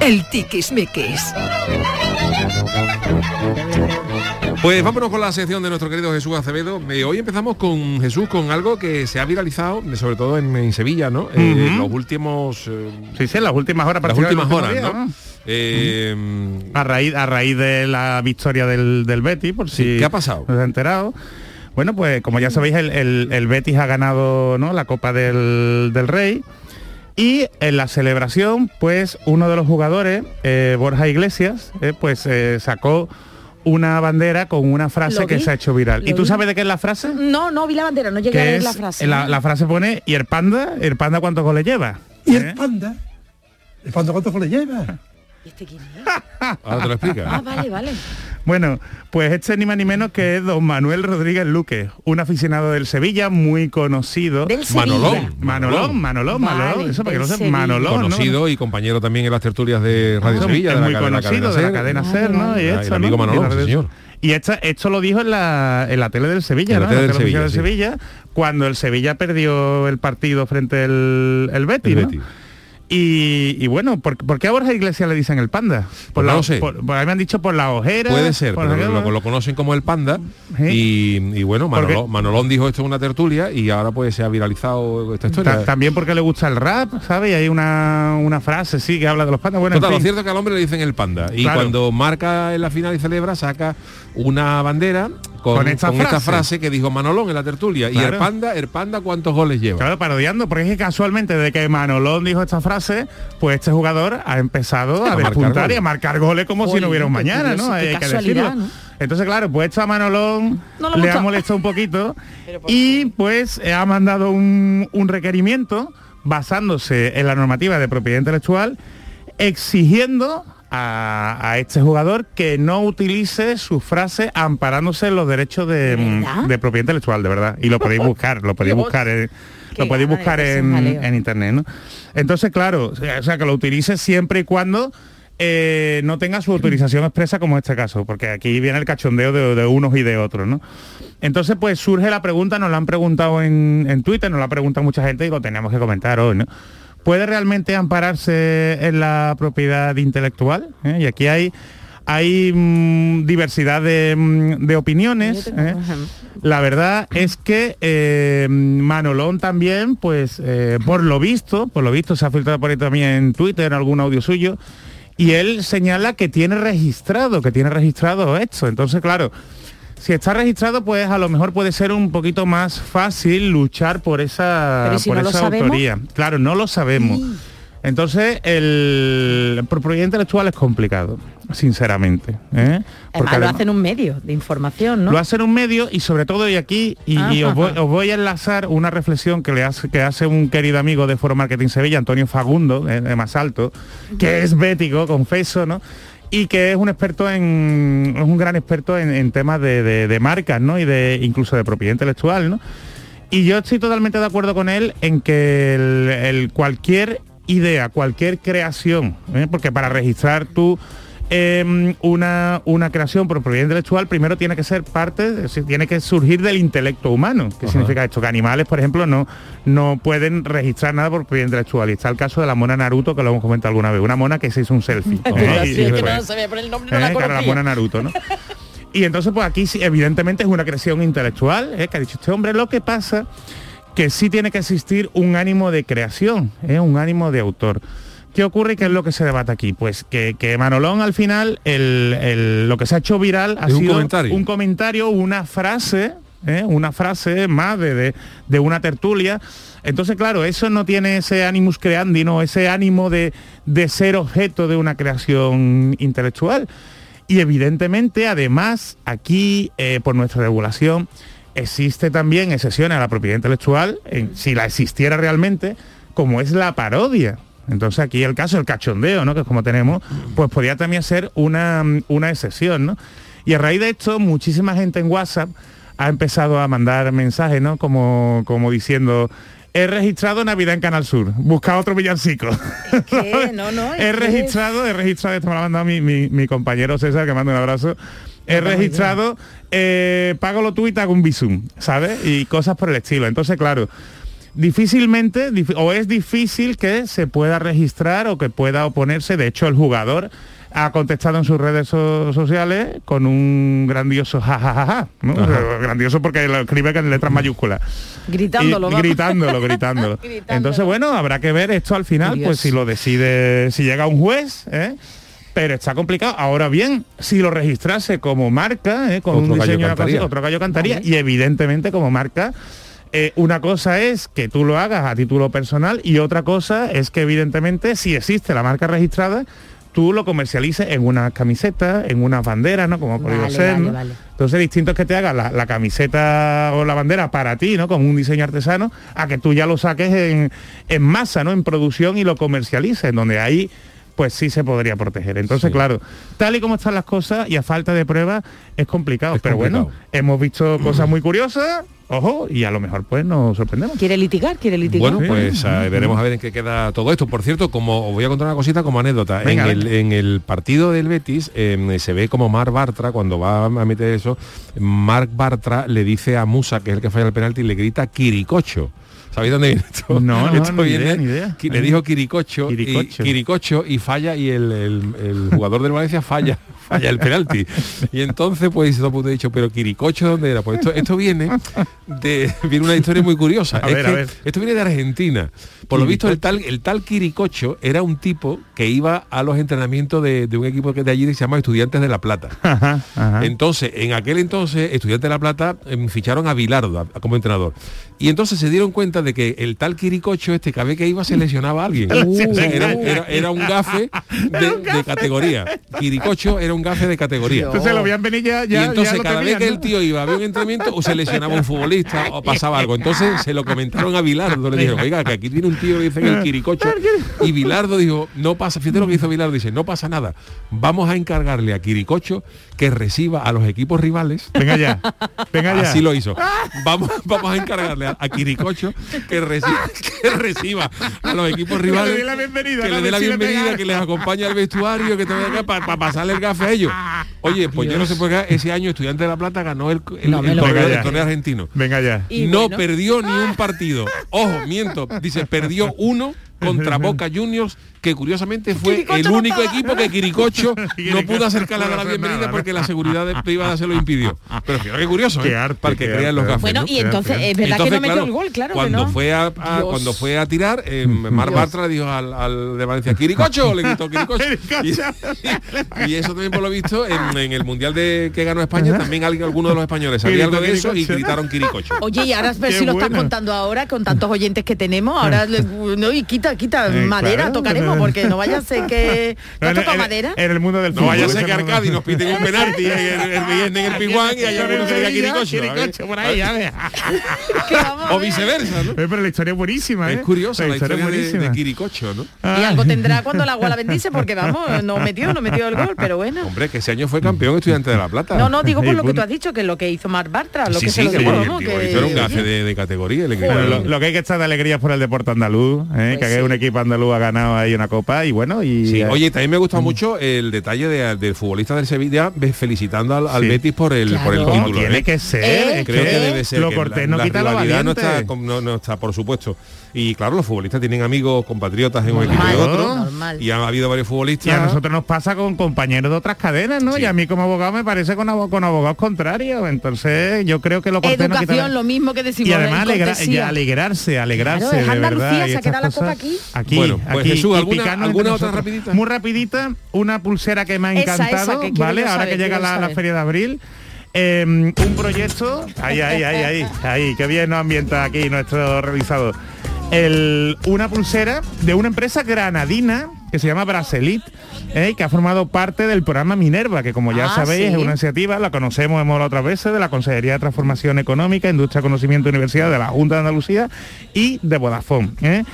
Speaker 4: El tiquismiquis.
Speaker 1: Pues vámonos con la sección de nuestro querido Jesús Acevedo. Eh, hoy empezamos con Jesús con algo que se ha viralizado, sobre todo en, en Sevilla, ¿no? Eh, los últimos... eh,
Speaker 2: Sí, sí, en las últimas horas.
Speaker 1: las
Speaker 2: parece que
Speaker 1: últimas horas, ¿no? Eh,
Speaker 2: a raíz a raíz de la victoria del, del Betis por si
Speaker 1: ¿qué ha pasado?
Speaker 2: no se ha enterado bueno pues como ya sabéis el, el- el Betis ha ganado ¿no? la Copa del, del Rey y en la celebración pues uno de los jugadores eh, Borja Iglesias eh, pues eh, sacó una bandera con una frase que se ha hecho viral y tú
Speaker 6: vi.
Speaker 2: sabes de qué es la frase
Speaker 6: No, no vi la bandera, no llegué a ver
Speaker 2: es
Speaker 6: la frase.
Speaker 2: la, la frase pone y el panda el panda cuántos goles lleva
Speaker 13: ¿Y el panda? ¿El panda cuántos goles lleva?
Speaker 1: ahora te lo explica.
Speaker 6: Ah, vale, vale.
Speaker 2: Bueno, pues este ni más ni menos que es don Manuel Rodríguez Luque, un aficionado del Sevilla muy conocido.
Speaker 6: Del Sevilla.
Speaker 1: Manolón.
Speaker 2: Manolón, Manolón,
Speaker 6: Vale,
Speaker 2: Manolón, eso para que no sé,
Speaker 6: Sevilla.
Speaker 2: Manolón, ¿no?
Speaker 1: conocido y compañero también en las tertulias de Radio
Speaker 2: Ah,
Speaker 1: Sevilla,
Speaker 2: es
Speaker 1: de la,
Speaker 2: muy
Speaker 1: de la
Speaker 2: conocido de la cadena Ser, ¿no? Y
Speaker 1: Ah, el
Speaker 2: esto,
Speaker 1: amigo
Speaker 2: ¿no?
Speaker 1: Manolón, sí, señor.
Speaker 2: Y esta, esto lo dijo en la, en la tele del Sevilla,
Speaker 1: En la
Speaker 2: ¿no?
Speaker 1: tele
Speaker 2: En
Speaker 1: del
Speaker 2: televisión del
Speaker 1: Sevilla,
Speaker 2: Sevilla, cuando el Sevilla perdió el partido frente al el Betis,
Speaker 1: El
Speaker 2: ¿no?
Speaker 1: Betis.
Speaker 2: Y, y bueno, ¿por, por qué a Borja Iglesias le dicen el panda?
Speaker 1: Pues
Speaker 2: la,
Speaker 1: no lo sé.
Speaker 2: Por, por ahí me han dicho por la ojera.
Speaker 1: Puede ser,
Speaker 2: por
Speaker 1: pero lo, lo conocen como el panda
Speaker 2: Sí.
Speaker 1: y, y bueno, Manolón, dijo esto en una tertulia y ahora pues se ha viralizado esta
Speaker 2: Ta-
Speaker 1: historia.
Speaker 2: también porque le gusta el rap, ¿sabes? Y hay una, una frase, sí, que habla de los pandas. Bueno, en
Speaker 1: lo cierto es que al hombre le dicen el panda y
Speaker 2: Claro.
Speaker 1: cuando marca en la final y celebra saca una bandera con,
Speaker 2: Con esta frase.
Speaker 1: frase que dijo Manolón en la tertulia y
Speaker 2: Claro.
Speaker 1: el panda, el panda cuántos goles lleva.
Speaker 2: Claro, parodiando, porque es que casualmente de que Manolón dijo esta frase, pues este jugador ha empezado a,
Speaker 1: A
Speaker 2: despuntar y a marcar goles como si no hubiera un mañana,
Speaker 6: curioso,
Speaker 2: ¿no? Hay que decirlo.
Speaker 6: ¿no?
Speaker 2: Entonces, claro, pues esto a Manolón
Speaker 6: No le
Speaker 2: ha molestado un poquito y pues eh, ha mandado un, un requerimiento basándose en la normativa de propiedad intelectual exigiendo a, a este jugador que no utilice su frase amparándose en los derechos de, mm, propiedad intelectual, de verdad. Y lo podéis buscar, lo podéis buscar, en- lo podéis buscar en, en internet, ¿no? Entonces, claro, o sea, que lo utilice siempre y cuando eh, no tenga su autorización expresa como este caso, porque aquí viene el cachondeo de, de unos y de otros, ¿no? Entonces, pues surge la pregunta, nos la han preguntado en, en Twitter, nos la ha preguntado mucha gente y lo tenemos que comentar hoy, ¿no? ¿Puede realmente ampararse en la propiedad intelectual? ¿Eh? Y aquí hay hay mm, diversidad de, mm, de opiniones. ¿eh? La verdad es que eh, Manolón también, pues eh, por lo visto, por lo visto se ha filtrado por ahí también en Twitter algún audio suyo, y él señala que tiene registrado, que tiene registrado esto. Entonces, claro, si está registrado, pues a lo mejor puede ser un poquito más fácil luchar por esa,
Speaker 6: Pero ¿y si
Speaker 2: por
Speaker 6: no
Speaker 2: esa
Speaker 6: sabemos?
Speaker 2: autoría. Claro, no lo sabemos. Entonces, el propiedad intelectual es complicado, sinceramente. ¿eh?
Speaker 6: Además, lo hacen un medio de información, ¿no?
Speaker 2: lo hace en un medio y sobre todo y aquí, y, os, voy,
Speaker 6: ajá.
Speaker 2: os voy a enlazar una reflexión que le hace, que hace un querido amigo de Foro Marketing Sevilla, Antonio Fagundo, de, de Más Alto, que es bético, confeso, ¿no? Y que es un experto en. es un gran experto en, temas de, de- marcas, ¿no? Y de incluso de propiedad intelectual, ¿no? Y yo estoy totalmente de acuerdo con él en que el, cualquier idea, cualquier creación, ¿eh? porque para registrar tú eh, una, una creación por propiedad intelectual, primero tiene que ser parte, decir, tiene que surgir del intelecto humano. ¿Qué significa esto? Que animales, por ejemplo, no, no pueden registrar nada por propiedad intelectual. Y está el caso de la mona Naruto, que lo hemos comentado alguna vez. Una mona que se hizo un selfie. ¿eh? Pues, ¿eh?
Speaker 6: la conocía.
Speaker 2: mona Naruto, ¿no? Y entonces, pues aquí sí, evidentemente es una creación intelectual, ¿eh? que ha dicho este hombre. Lo que pasa que sí tiene que existir un ánimo de creación, ¿eh? un ánimo de autor. ¿Qué ocurre y qué es lo que se debate aquí? Pues que, que Manolón al final, el- el- lo que se ha hecho viral ha
Speaker 1: Es un
Speaker 2: sido
Speaker 1: comentario.
Speaker 2: un comentario, una frase, ¿eh? una frase más de, de- de una tertulia. Entonces, claro, eso no tiene ese animus creandi, ¿no? ese ánimo de, de ser objeto de una creación intelectual. Y evidentemente, además, aquí, eh, por nuestra regulación, existe también excepciones a la propiedad intelectual, en- si la existiera realmente, como es la parodia. Entonces aquí el caso, el cachondeo, ¿no? Que es como tenemos, pues podría también ser una, una excepción, ¿no? Y a raíz de esto, muchísima gente en WhatsApp ha empezado a mandar mensajes, ¿no? Como, como diciendo, he registrado Navidad en Canal Sur, busca otro villancico.
Speaker 6: ¿Qué? No, no. es
Speaker 2: he registrado, he registrado, esto me lo ha mandado mi, mi- mi compañero César, que manda un abrazo. He registrado, eh, págalo tú y te hago un visum, ¿sabes? Y cosas por el estilo. Entonces, claro, difícilmente, dif- o es difícil que se pueda registrar o que pueda oponerse. De hecho, el jugador ha contestado en sus redes so- sociales con un grandioso jajajaja, ¿no? grandioso porque lo escribe con letras mayúsculas.
Speaker 6: Gritándolo,
Speaker 2: Y- gritándolo, gritándolo. Entonces, bueno, habrá que ver esto al final,
Speaker 6: Dios.
Speaker 2: pues si lo decide, si llega un juez, ¿eh? pero está complicado. Ahora bien, si lo registrase como marca, ¿eh? con
Speaker 1: Otro
Speaker 2: un
Speaker 1: gallo
Speaker 2: diseño, así,
Speaker 1: cantaría.
Speaker 2: otro gallo cantaría, y evidentemente como marca, eh, una cosa es que tú lo hagas a título personal y otra cosa es que evidentemente si existe la marca registrada, tú lo comercialices en una camiseta, en una bandera, ¿no? Como ha podido
Speaker 6: Vale,
Speaker 2: ser.
Speaker 6: vale,
Speaker 2: ¿no?
Speaker 6: vale.
Speaker 2: Entonces distinto es que te hagas la, la camiseta o la bandera para ti, ¿no? Con un diseño artesano, a que tú ya lo saques en, en masa, ¿no? En producción y lo comercialices, donde ahí pues sí se podría proteger. Entonces, claro, tal y como están las cosas y a falta de pruebas es complicado.
Speaker 1: Es
Speaker 2: pero bueno, hemos visto cosas muy curiosas, ojo, y a lo mejor pues nos sorprendemos.
Speaker 6: ¿Quiere litigar? ¿Quiere litigar?
Speaker 1: Bueno, pues veremos a ver en qué queda todo esto. Por cierto, como os voy a contar una cosita como anécdota,
Speaker 2: Venga,
Speaker 1: en, el,
Speaker 2: venga.
Speaker 1: en el partido del Betis eh, se ve como Marc Bartra, cuando va a meter eso, Marc Bartra le dice a Musa, que es el que falla el penalti, le grita Quiricocho. ¿Sabéis dónde viene esto?
Speaker 2: No, no,
Speaker 1: Esto
Speaker 2: ni
Speaker 1: viene-
Speaker 2: idea, ni idea.
Speaker 1: Le dijo Quiricocho,
Speaker 2: Quiricocho.
Speaker 1: Y, Quiricocho y falla y el, el- el jugador del Valencia falla falla el penalti. Y entonces pues todo el mundo, dicho, pero Quiricocho ¿dónde era? Pues esto, esto viene de viene una historia muy curiosa.
Speaker 2: A
Speaker 1: Es
Speaker 2: ver, a
Speaker 1: que
Speaker 2: ver.
Speaker 1: esto viene de Argentina. Por lo visto el tal el tal Quiricocho era un tipo que iba a los entrenamientos de, de un equipo que de allí que se llama Estudiantes de La Plata.
Speaker 2: Ajá, ajá.
Speaker 1: Entonces, en aquel entonces, Estudiantes de La Plata em, ficharon a Bilardo a- como entrenador. Y entonces se dieron cuenta de que el tal Quiricocho este, cada vez que iba se lesionaba a alguien.
Speaker 2: Uh.
Speaker 1: O sea, era, era- era un gafe de, de categoría. Quiricocho era un gafe de categoría.
Speaker 2: Entonces lo veían venir ya, ya
Speaker 1: y entonces
Speaker 2: ya
Speaker 1: cada vez que
Speaker 2: ¿no?
Speaker 1: el tío iba a ver un entrenamiento o se lesionaba un futbolista o pasaba algo. Entonces se lo comentaron a Bilardo, le dijeron, oiga, que aquí tiene un tío que dice que el quiricocho. Y Bilardo dijo, no pasa, fíjate lo que hizo Bilardo, dice, no pasa nada. Vamos a encargarle a Quiricocho que reciba a los equipos rivales.
Speaker 2: Venga ya, venga ya.
Speaker 1: Así lo hizo. Vamos, vamos a encargarle a, a Quiricocho que reciba, que reciba a los equipos rivales.
Speaker 2: dé la bienvenida,
Speaker 1: Que
Speaker 2: ¿no?
Speaker 1: le dé la bienvenida, que les acompañe al vestuario, que te para pasarle el gafe a ellos. Oye, pues yo no sé por qué ese año Estudiante de La Plata ganó el, el,
Speaker 2: No me
Speaker 1: el
Speaker 2: lo
Speaker 1: torneo,
Speaker 2: creo.
Speaker 1: el torneo argentino.
Speaker 2: Venga ya.
Speaker 1: no perdió ni un partido. Ojo, miento. Dice, perdió uno contra Boca Juniors, que curiosamente fue
Speaker 2: Quiricocho
Speaker 1: el único equipo que Quiricocho no pudo acercarle a la bienvenida porque la seguridad de privada se lo impidió. Pero fíjate qué curioso,
Speaker 2: Qué
Speaker 1: ¿eh?
Speaker 2: arte,
Speaker 1: para que
Speaker 2: qué
Speaker 1: crean los
Speaker 2: arte.
Speaker 1: gafes.
Speaker 6: Bueno,
Speaker 1: ¿no?
Speaker 6: y entonces es verdad que no metió el gol, claro que
Speaker 1: cuando
Speaker 6: no.
Speaker 1: fue a, cuando fue a tirar, eh, Mar Bartra dijo al, al de Valencia, Quiricocho, le gritó Quiricocho. Y, y eso también por lo visto en, en el mundial de que ganó España también alguien, alguno de los españoles sabía algo de eso y gritaron Quiricocho.
Speaker 6: Oye, y ahora ver
Speaker 2: Qué
Speaker 6: si lo estás
Speaker 2: bueno.
Speaker 6: contando ahora con tantos oyentes que tenemos. Ahora le- no, y quita, quita
Speaker 2: Eh,
Speaker 6: madera,
Speaker 2: claro.
Speaker 6: tocaremos, porque no vaya a ser que. ¿Te has
Speaker 2: En-
Speaker 6: madera?
Speaker 2: El mundo del
Speaker 1: No vaya a
Speaker 2: fútbol,
Speaker 1: ser que
Speaker 2: no-
Speaker 1: Arcadi nos piden un penalti en el, el viernes en el Piguán y haya uno diga. Quiricocho
Speaker 2: por ahí, a ver.
Speaker 1: O viceversa, ¿no?
Speaker 2: Eh, Pero la historia es buenísima, ¿eh?
Speaker 1: Es curiosa la historia,
Speaker 2: es
Speaker 1: de,
Speaker 2: buenísima.
Speaker 1: de Quiricocho, ¿no?
Speaker 6: Y algo tendrá cuando el agua la bendice, porque vamos, no metió, no metió el gol, pero bueno.
Speaker 1: Hombre, que ese año fue campeón estudiante de La Plata.
Speaker 6: No, no, digo por lo que tú has dicho, que lo que hizo Mar Bartra, lo
Speaker 1: Sí,
Speaker 6: que
Speaker 1: sí,
Speaker 6: se lo
Speaker 1: el era un gafe de, categoría.
Speaker 2: lo que hay que estar de alegría por el deporte andaluz, ¿eh?
Speaker 6: Pues
Speaker 2: que un equipo andaluz ha ganado ahí una copa y bueno, y
Speaker 1: Sí,
Speaker 2: eh,
Speaker 1: oye, también me gusta mucho el detalle de- del futbolista del Sevilla felicitando al, al
Speaker 2: Sí.
Speaker 1: Betis por el, por el título.
Speaker 2: Tiene
Speaker 1: ¿eh?
Speaker 2: que ser,
Speaker 6: Eh,
Speaker 1: Creo que debe ser.
Speaker 2: lo cortés
Speaker 1: la,
Speaker 2: no
Speaker 1: la
Speaker 2: quita
Speaker 1: rivalidad no está, no, no está, por supuesto. Y claro, los futbolistas tienen amigos, compatriotas en un equipo
Speaker 2: Normal,
Speaker 1: y otro.
Speaker 6: normal.
Speaker 1: Y ha habido varios futbolistas.
Speaker 2: Y a nosotros nos pasa con compañeros de otras cadenas, ¿no? Y a mí como abogado me parece con, abo- con abogados contrarios. Entonces yo creo que lo
Speaker 6: Educación,
Speaker 2: la-
Speaker 6: lo mismo que decimos.
Speaker 2: y además alegra- y alegrarse, alegrarse
Speaker 6: Claro, es
Speaker 2: de
Speaker 6: Andalucía,
Speaker 2: verdad.
Speaker 6: se ha
Speaker 2: estas
Speaker 6: quedado la copa aquí.
Speaker 2: Aquí,
Speaker 1: Bueno, pues,
Speaker 2: aquí,
Speaker 1: Jesús,
Speaker 2: y
Speaker 1: ¿alguna- alguna
Speaker 2: entre
Speaker 1: otra
Speaker 2: nosotros.
Speaker 1: rapidita?
Speaker 2: Muy rapidita, una pulsera que me ha
Speaker 6: Esa, esa,
Speaker 2: encantado,
Speaker 6: que
Speaker 2: ¿vale? Ahora
Speaker 6: saber,
Speaker 2: que llega la, feria de abril. eh, un proyecto, ahí, ahí, ahí, ahí, ahí, qué bien nos ambienta aquí nuestro realizador. El, una pulsera de una empresa granadina que se llama Bracelit, eh, que ha formado parte del programa Minerva, que como ya
Speaker 6: Ah,
Speaker 2: sabéis
Speaker 6: sí.
Speaker 2: es una iniciativa, la conocemos, hemos hablado otras veces, de la Consejería de Transformación Económica, Industria, Conocimiento y Universidad de la Junta de Andalucía y de Vodafone. ¿eh?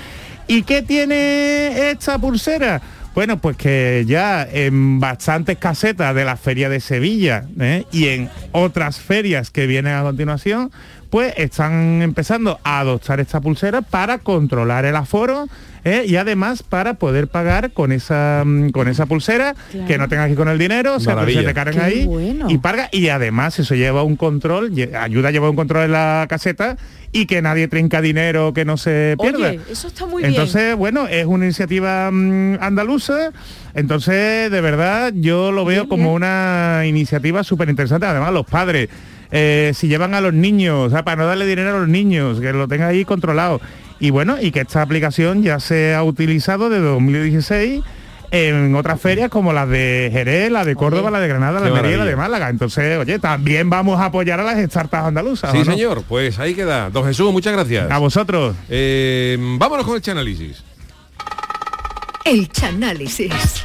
Speaker 2: ¿Y qué tiene esta pulsera? Bueno, pues que ya en bastantes casetas de la Feria de Sevilla ¿eh? y en otras ferias que vienen a continuación, pues están empezando a adoptar esta pulsera para controlar el aforo ¿eh? y además para poder pagar con esa mm, con esa pulsera
Speaker 6: Claro.
Speaker 2: que no tengas que ir con el dinero, o sea, que
Speaker 1: Maravilla.
Speaker 2: se te cargan
Speaker 6: Qué
Speaker 2: ahí
Speaker 6: bueno.
Speaker 2: y paga y además eso lleva un control, ayuda a llevar un control en la caseta y que nadie trinca dinero que no se pierda.
Speaker 6: Oye, eso está muy bien.
Speaker 2: Entonces, bueno, es una iniciativa mm, andaluza, entonces de verdad yo lo veo
Speaker 6: Bien,
Speaker 2: como
Speaker 6: bien.
Speaker 2: una iniciativa súper interesante. Además, los padres, eh, si llevan a los niños, o sea, para no darle dinero a los niños, que lo tengan ahí controlado. Y bueno, y que esta aplicación ya se ha utilizado desde 2016 en otras ferias como las de Jerez, la de Córdoba,
Speaker 6: Oye.
Speaker 2: la de Granada, la de Almería la de. Málaga. Entonces, oye, también vamos a apoyar a las startups andaluzas.
Speaker 1: Sí,
Speaker 2: ¿o no?
Speaker 1: señor. Pues ahí queda. Don Jesús, muchas gracias.
Speaker 2: A vosotros.
Speaker 1: Eh, vámonos con el análisis.
Speaker 4: El Chanálisis.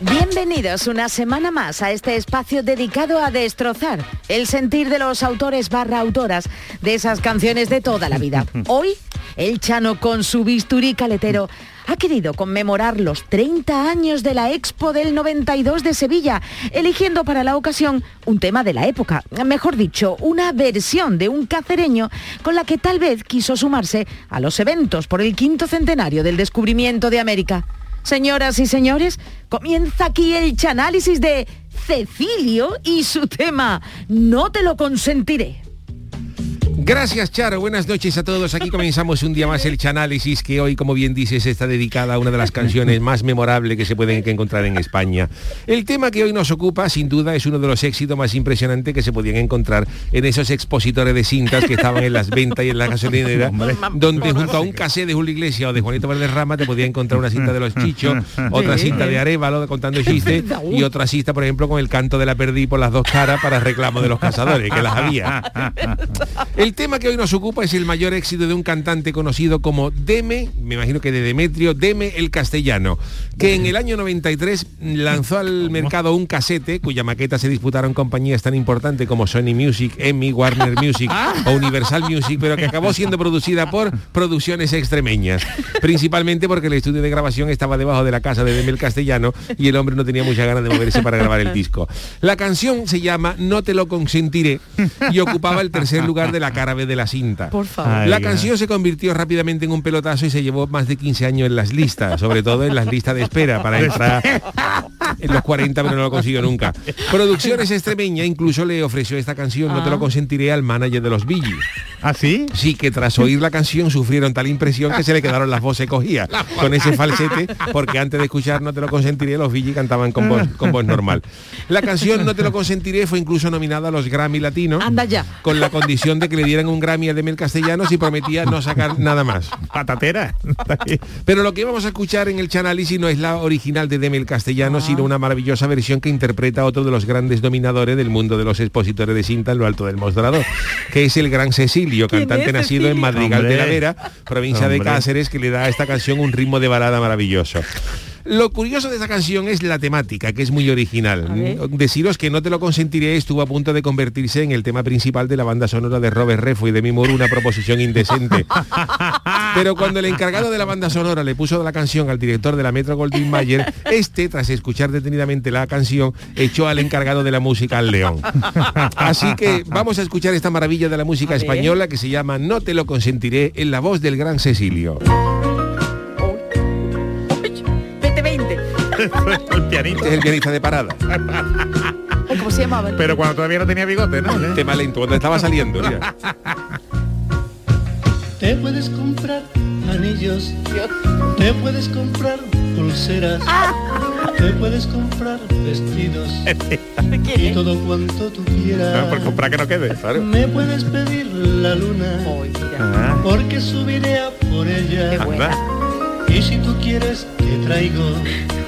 Speaker 6: Bienvenidos una semana más a este espacio dedicado a destrozar el sentir de los autores barra autoras de esas canciones de toda la vida. Hoy, el Chano con su bisturí caletero ha querido conmemorar los 30 años de la Expo del 92 de Sevilla, eligiendo para la ocasión un tema de la época, mejor dicho, una versión de un cacereño con la que tal vez quiso sumarse a los eventos por el quinto centenario del descubrimiento de América. Señoras y señores, comienza aquí el chanálisis de Cecilio y su tema No te lo consentiré.
Speaker 1: Gracias, Charo. Buenas noches a todos. Aquí comenzamos un día más el Chanálisis, que hoy, como bien dices, está dedicada a una de las canciones más memorables que se pueden encontrar en España. El tema que hoy nos ocupa, sin duda, es uno de los éxitos más impresionantes que se podían encontrar en esos expositores de cintas que estaban en las ventas y en la gasolinera, donde junto a un casé de Julio Iglesias o de Juanito Valderrama te podía encontrar una cinta de los chichos, otra cinta de Arevalo contando chistes y otra cinta, por ejemplo, con el canto de la perdí por las dos caras para reclamo de los cazadores, que las había. El tema que hoy nos ocupa es el mayor éxito de un cantante conocido como Deme, me imagino que de Demetrio, Deme el Castellano, que en el año 93 lanzó al mercado un casete cuya maqueta se disputaron compañías tan importantes como Sony Music, Emmy, Warner Music o Universal Music, pero que acabó siendo producida por producciones extremeñas, principalmente porque el estudio de grabación estaba debajo de la casa de Deme el Castellano y el hombre no tenía muchas ganas de moverse para grabar el disco. La canción se llama No te lo consentiré y ocupaba el tercer lugar de la cara B de la cinta.
Speaker 6: Por favor.
Speaker 2: Ay,
Speaker 1: La canción se convirtió rápidamente en un pelotazo y se llevó más de 15 años en las listas, sobre todo en las listas de espera para entrar en los 40, pero no lo consiguió nunca. Producciones Extremeña incluso le ofreció esta canción, No te lo consentiré, al manager de los Billys.
Speaker 2: ¿Ah, sí?
Speaker 1: Sí, que tras oír la canción sufrieron tal impresión que se le quedaron las voces cogidas con ese falsete, porque antes de escuchar No te lo consentiré, los Billys cantaban con voz, con voz normal. La canción No te lo consentiré fue incluso nominada a los Grammy Latinos
Speaker 6: Anda ya.
Speaker 1: con la condición de que le dieran un Grammy a Demel Castellanos y prometía no sacar nada más.
Speaker 2: Patatera.
Speaker 1: Pero lo que vamos a escuchar en el Chanalisi no es la original de Demel Castellano, sino una maravillosa versión que interpreta a otro de los grandes dominadores del mundo de los expositores de cinta en lo alto del mostrador, que es el gran Cecilio,
Speaker 6: ¿Quién
Speaker 1: cantante
Speaker 6: es
Speaker 1: nacido en? Madrigal de la. Vera, provincia de. Cáceres, que le da a esta canción un ritmo de balada maravilloso. Lo curioso de esta canción es la temática, que es muy original. Deciros que No te lo consentiré estuvo a punto de convertirse en el tema principal de la banda sonora de Robert Redford y de Moore, una proposición indecente. Pero cuando el encargado de la banda sonora le puso la canción al director de la Metro Goldwyn Mayer, este, tras escuchar detenidamente la canción, echó al encargado de la música al león. Así que vamos a escuchar esta maravilla de la música española que se llama No te lo consentiré en la voz del gran Cecilio.
Speaker 2: el pianito.
Speaker 1: Este es el pianista de parada.
Speaker 6: ¿Cómo se llamaba?
Speaker 2: Pero cuando todavía no tenía bigote, ¿no?
Speaker 1: Tema lento, cuando estaba saliendo. mira.
Speaker 14: Te puedes comprar anillos, te puedes comprar pulseras, te puedes comprar vestidos y todo cuanto tú
Speaker 2: Ah,
Speaker 14: quieras.
Speaker 2: por comprar que no quede.
Speaker 14: Me puedes pedir la luna,
Speaker 2: Ah,
Speaker 14: porque subiré a por ella. Y si tú quieres, te traigo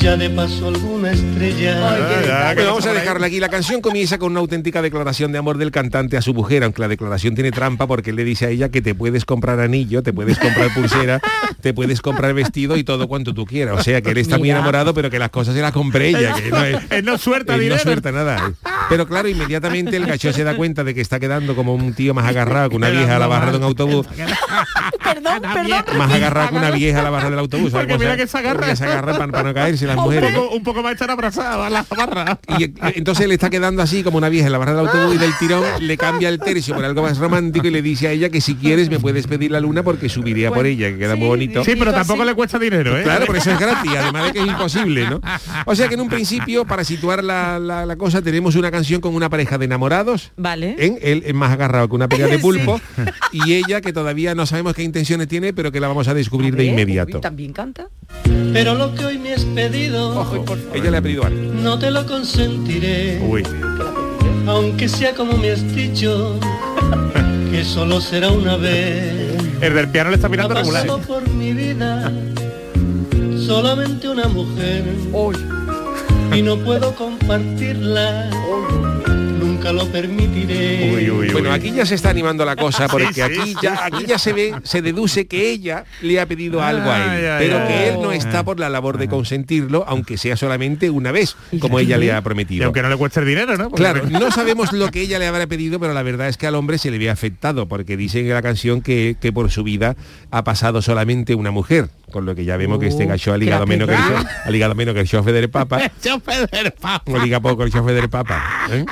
Speaker 14: ya de paso alguna estrella.
Speaker 2: Ah,
Speaker 1: Bueno, vamos a dejarla aquí. La canción comienza con una auténtica declaración de amor del cantante a su mujer, aunque la declaración tiene trampa porque él le dice a ella que te puedes comprar anillo, te puedes comprar pulsera, te puedes comprar vestido y todo cuanto tú quieras. O sea que él está muy enamorado, pero que las cosas se las compré ella, que no es,
Speaker 2: Él no suelta
Speaker 1: él no suelta nada. Pero claro, inmediatamente el gacho se da cuenta de que está quedando como un tío más agarrado que una vieja a la barra de un autobús.
Speaker 6: Perdón, perdón.
Speaker 1: Más agarrado que una vieja a la barra del autobús.
Speaker 2: Porque mira que se agarra.
Speaker 1: Porque se agarra para, para no caerse las
Speaker 2: Un poco, un poco más estar abrazada a la barra.
Speaker 1: Y eh, entonces le está quedando así como una vieja en la barra del autobús y del tirón le cambia el tercio por algo más romántico y le dice a ella que si quieres me puedes pedir la luna porque subiría por ella, que queda muy bonito.
Speaker 2: Sí, pero tampoco le cuesta dinero, ¿eh?
Speaker 1: Claro, por eso es gratis, además de que es imposible, ¿no? O sea que en un principio, para situar la, la- la cosa, tenemos una canción con una pareja de enamorados.
Speaker 6: Vale.
Speaker 1: En él es más agarrado que una pelea de pulpo y ella que todavía no sabemos qué intenciones tiene pero que la vamos a descubrir de
Speaker 6: A ver,
Speaker 1: inmediato
Speaker 6: También canta.
Speaker 14: Pero lo que hoy me has pedido,
Speaker 1: ella le ha pedido algo
Speaker 14: no te lo consentiré.
Speaker 1: Uy.
Speaker 14: Aunque sea como me has dicho, que solo será una vez.
Speaker 2: El del piano le está mirando regular.
Speaker 14: pasado por mi vida solamente una mujer y no puedo compartirla. Nunca lo permitiré.
Speaker 2: Uy, uy,
Speaker 1: Bueno, aquí ya se está animando la cosa porque
Speaker 2: Sí,
Speaker 1: aquí
Speaker 2: sí,
Speaker 1: ya
Speaker 2: sí.
Speaker 1: aquí ya se ve, se deduce que ella le ha pedido algo a él,
Speaker 2: Ay,
Speaker 1: pero
Speaker 2: ay.
Speaker 1: que él no está por la labor de consentirlo, aunque sea solamente una vez, como ella le ha
Speaker 2: Y
Speaker 1: prometido.
Speaker 2: aunque no le cueste el dinero, ¿no? Porque-
Speaker 1: Claro, no sabemos lo que ella le habrá pedido, pero la verdad es que al hombre se le ve afectado, porque dicen en la canción que, que por su vida ha pasado solamente una mujer, con lo que ya vemos que este gacho ha ligado menos que el, ha ligado menos que el chofe del Papa,
Speaker 2: Chofer del Papa.
Speaker 1: o liga poco el chofe del Papa. ¿eh?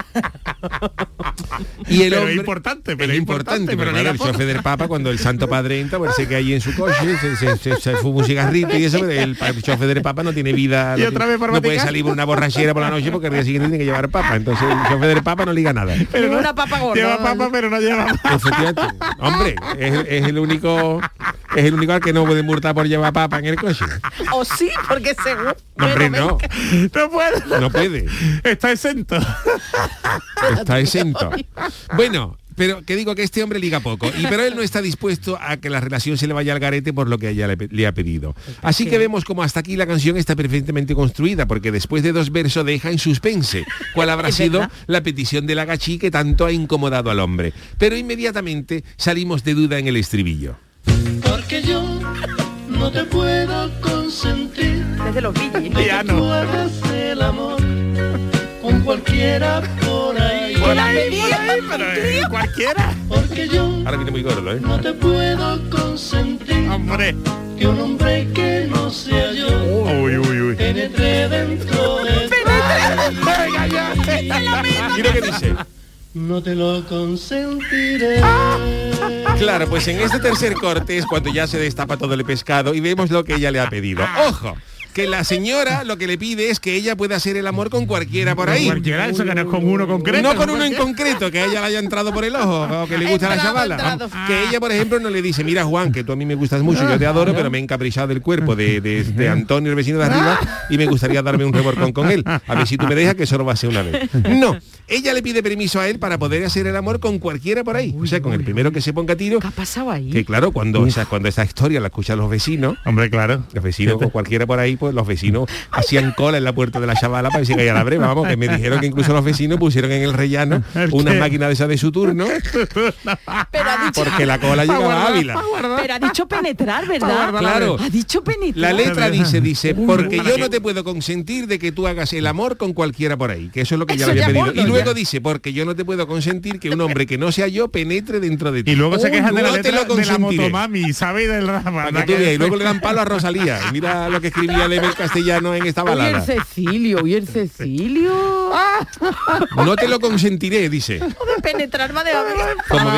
Speaker 1: Y el
Speaker 2: Pero
Speaker 1: hombre,
Speaker 2: es importante, pero
Speaker 1: es importante,
Speaker 2: importante,
Speaker 1: pero
Speaker 2: pero
Speaker 1: el chofe del Papa cuando el Santo Padre entra, pues se que ahí en su coche, se, se, se- se fuma un cigarrito y eso, pero el, el chofe del Papa no tiene vida,
Speaker 2: Y
Speaker 1: no,
Speaker 2: otra
Speaker 1: tiene-
Speaker 2: vez por
Speaker 1: no puede salir por una borrachera por la noche porque el día siguiente tiene que llevar papa, entonces el chofe del Papa no liga nada.
Speaker 6: Pero una papa gorda.
Speaker 2: Lleva papa, pero no lleva papa.
Speaker 1: Efectivamente. Hombre, es, es el único es el único al que no puede multar por llevar papa en el coche.
Speaker 6: O sí, porque según.
Speaker 1: No, hombre, no.
Speaker 2: No puede.
Speaker 1: no puede.
Speaker 2: Está exento.
Speaker 1: Está exento. Bueno, Pero que digo que este hombre liga poco. Y pero él no está dispuesto a que la relación se le vaya al garete por lo que ella le, le ha pedido. Así que vemos como hasta aquí la canción está perfectamente construida, porque después de dos versos deja en suspense cuál habrá sido la petición de la gachí que tanto ha incomodado al hombre. Pero inmediatamente salimos de duda en el estribillo.
Speaker 14: Porque yo no te puedo consentir.
Speaker 6: Desde los
Speaker 14: de que tú hagas el amor con cualquiera por ahí.
Speaker 2: Por ahí, por ahí, pero, eh, cualquiera.
Speaker 14: Porque yo
Speaker 1: Ahora viene muy gordo, ¿eh?
Speaker 14: no te puedo consentir.
Speaker 2: Hombre.
Speaker 14: Que un hombre que no sea yo
Speaker 2: Uy, uy, uy.
Speaker 14: penetre dentro de
Speaker 2: Venga, ya.
Speaker 1: ¿Y lo que dice?
Speaker 14: No te lo consentiré.
Speaker 1: Claro, pues en este tercer corte es cuando ya se destapa todo el pescado y vemos lo que ella le ha pedido. ¡Ojo! Que la señora lo que le pide es que ella pueda hacer el amor con cualquiera por ahí.
Speaker 2: Cualquiera, eso que no es con uno concreto.
Speaker 1: No con uno en concreto, que a ella le haya entrado por el ojo o que le guste a la
Speaker 6: Entrado,
Speaker 1: chavala.
Speaker 6: entrado.
Speaker 1: Que ella, por ejemplo, no le dice, mira Juan, que tú a mí me gustas mucho, yo te adoro, pero me he encaprichado del cuerpo de, de- de Antonio, el vecino de arriba, y me gustaría darme un reborcón con él. A ver si tú me dejas que solo va a ser una vez. No, ella le pide permiso a él para poder hacer el amor con cualquiera por ahí. O sea, con el primero que se ponga a tiro.
Speaker 6: ¿Qué ha pasado ahí?
Speaker 1: Que claro, cuando esa, cuando esa historia la escuchan los vecinos,
Speaker 2: Hombre, claro.
Speaker 1: los vecinos con cualquiera por ahí, pues los vecinos hacían cola en la puerta de la chavala para ver si caía la breva. Vamos, que me dijeron que incluso los vecinos pusieron en el rellano una máquina de esa de su turno,
Speaker 6: Pero ha dicho,
Speaker 1: porque la cola llegaba a Ávila.
Speaker 6: pero ha dicho penetrar, ¿verdad?
Speaker 1: Claro.
Speaker 6: Ha dicho penetrar.
Speaker 1: La letra dice, dice, porque yo no te puedo consentir de que tú hagas el amor con cualquiera por ahí, que eso es lo que le había
Speaker 6: ya
Speaker 1: pedido. Y luego
Speaker 6: ya.
Speaker 1: dice, porque yo no te puedo consentir que un hombre que no sea yo penetre dentro de ti.
Speaker 2: Y luego se quejan de la letra
Speaker 1: lo
Speaker 2: de la motomami, ¿sabe? Y del
Speaker 1: que veas, y luego le dan palo a Rosalía. Mira lo que escribía Level Castellano en esta
Speaker 6: Oye, el
Speaker 1: balada.
Speaker 6: Cecilio, oye, el Cecilio.
Speaker 1: No te lo consentiré, dice.
Speaker 6: de penetrar más de.
Speaker 1: Como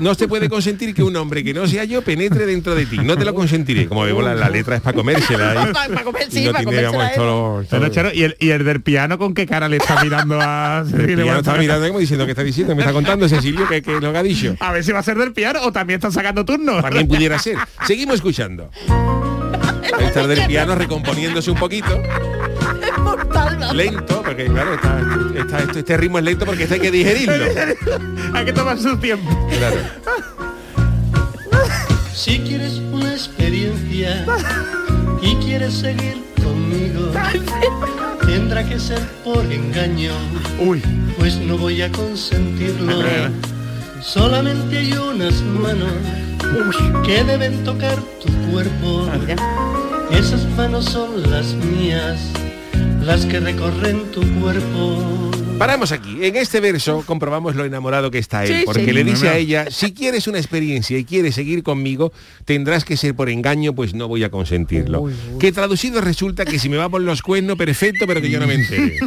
Speaker 1: no se puede consentir que un hombre que no sea yo penetre dentro de ti. No te lo consentiré. Como vemos, la, la letra es para comérsela. ¿eh?
Speaker 6: Para comer,
Speaker 1: Y
Speaker 6: sí,
Speaker 1: no
Speaker 6: para comérsela, ¿eh?
Speaker 2: ¿y el, y el del piano con qué cara le está mirando a
Speaker 1: el piano está mirando como diciendo que está diciendo, me está contando Cecilio que, que lo que ha dicho.
Speaker 2: A ver si va a ser del piano o también están sacando turnos.
Speaker 1: También pudiera ser. Seguimos escuchando. Estar del piano recomponiéndose un poquito.
Speaker 6: Es mortal, ¿no?
Speaker 1: Lento, porque claro, está, está- esto- este ritmo es lento porque esto hay que digerirlo.
Speaker 2: Hay que tomar su tiempo.
Speaker 1: Claro.
Speaker 14: Si quieres una experiencia y quieres seguir conmigo, tendrá que ser por engaño,
Speaker 2: Uy.
Speaker 14: pues no voy a consentirlo. Solamente hay unas manos que deben tocar tu cuerpo. Esas manos son las mías, las que recorren tu cuerpo.
Speaker 1: Paramos aquí. En este verso comprobamos lo enamorado que está él,
Speaker 6: Sí,
Speaker 1: porque
Speaker 6: sí.
Speaker 1: le dice a ella, si quieres una experiencia y quieres seguir conmigo, tendrás que ser por engaño, pues no voy a consentirlo. Que traducido resulta que si me va por los cuernos, perfecto, pero que yo no me entere.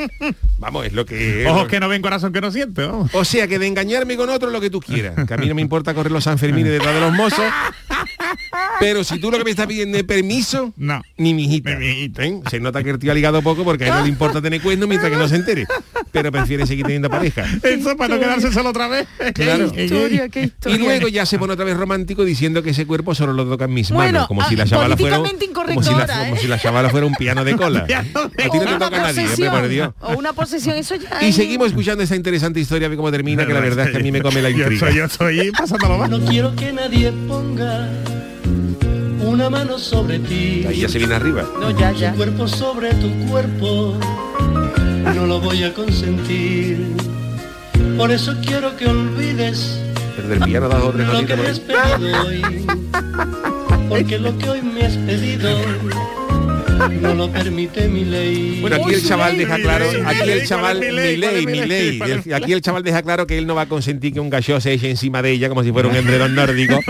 Speaker 1: Vamos, es lo que...
Speaker 2: Ojos que no ven, corazón que no siente. vamos.
Speaker 1: O sea, que de engañarme con otro lo que tú quieras. Que a mí no me importa correr los Sanfermines detrás de los mozos. Pero si tú lo que me estás pidiendo es permiso,
Speaker 2: No.
Speaker 1: ni mi hijita.
Speaker 2: Ni mi hijita.
Speaker 1: ¿Eh? Se nota que el tío ha ligado poco porque a él no le importa tener cuernos mientras que no se entere. Pero prefiere seguir teniendo pareja.
Speaker 2: Eso para no quedarse solo otra vez.
Speaker 1: Claro.
Speaker 6: Qué historia, qué
Speaker 1: Y luego ya se pone otra vez romántico diciendo que ese cuerpo solo lo tocan mis
Speaker 6: Bueno,
Speaker 1: manos, como si la
Speaker 6: ah,
Speaker 1: chavala fuera como si la,
Speaker 6: ahora,
Speaker 1: como
Speaker 6: ¿eh?
Speaker 1: si la chavala fuera un piano de cola. A ti no
Speaker 6: O
Speaker 1: te toca nadie, hombre,
Speaker 6: posesión,
Speaker 1: por Dios.
Speaker 6: O una posesión, eso ya.
Speaker 1: Y seguimos escuchando esta interesante historia, a ver cómo termina, que la verdad es que a mí me come la
Speaker 2: Yo
Speaker 1: intriga.
Speaker 2: estoy, yo estoy pasándolo mal.
Speaker 14: No quiero que nadie ponga una mano sobre ti.
Speaker 1: Ahí ya se viene arriba.
Speaker 6: No, ya,
Speaker 14: Tu
Speaker 6: ya.
Speaker 14: cuerpo sobre tu cuerpo, no lo voy a consentir. Por eso quiero que olvides
Speaker 1: tres
Speaker 14: lo que me has pedido hoy. Porque lo que hoy me has pedido no lo permite mi ley.
Speaker 1: Bueno, aquí el chaval deja claro, aquí el chaval,
Speaker 2: ¿cuál es mi ley? ¿Cuál
Speaker 1: ley,
Speaker 2: es mi ley?
Speaker 1: ley.
Speaker 2: ¿Cuál es
Speaker 1: El- Aquí el chaval deja claro que él no va a consentir que un gallo se eche encima de ella como si fuera un endredón nórdico,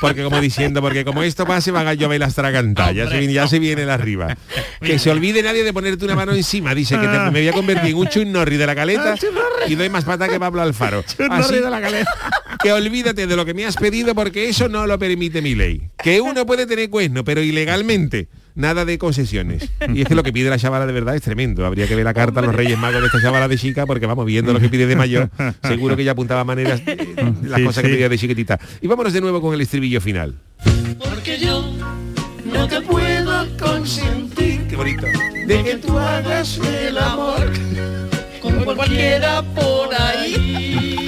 Speaker 1: porque como diciendo, porque como esto pase van a llover las tragantas, ya se viene, ya se viene la arriba. Que se olvide nadie de ponerte una mano encima, dice que te- me voy a convertir en un chunnorri de la caleta y doy más pata que Pablo Alfaro. Así
Speaker 2: de la caleta.
Speaker 1: que olvídate de lo que me has pedido porque eso no lo permite mi ley. Que uno puede tener cuerno, pero ilegalmente. Nada de concesiones. Y es que lo que pide la chavala de verdad es tremendo. Habría que ver la carta a los Reyes Magos de esta chavala de chica, porque vamos, viendo lo que pide de mayor, seguro que ella apuntaba maneras, eh, las
Speaker 2: Sí,
Speaker 1: cosas que
Speaker 2: sí.
Speaker 1: pedía de chiquitita. Y vámonos de nuevo con el estribillo final.
Speaker 14: Porque yo no te puedo consentir
Speaker 1: Qué bonito.
Speaker 14: de que tú hagas el amor con cualquiera por ahí.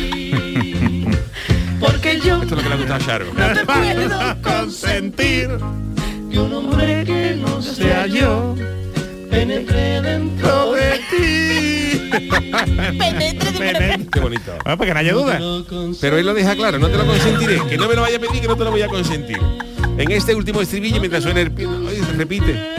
Speaker 1: Esto es lo que le gusta a Charo.
Speaker 6: No te puedo consentir
Speaker 14: que un hombre que no sea yo penetre dentro de ti.
Speaker 6: Penetre de
Speaker 1: Qué bonito.
Speaker 2: Ah, para que no haya duda.
Speaker 1: Pero él lo deja claro, no te lo consentiré. Que no me lo vaya a pedir, que no te lo voy a consentir. En este último estribillo, mientras suena el piano, ay, se repite.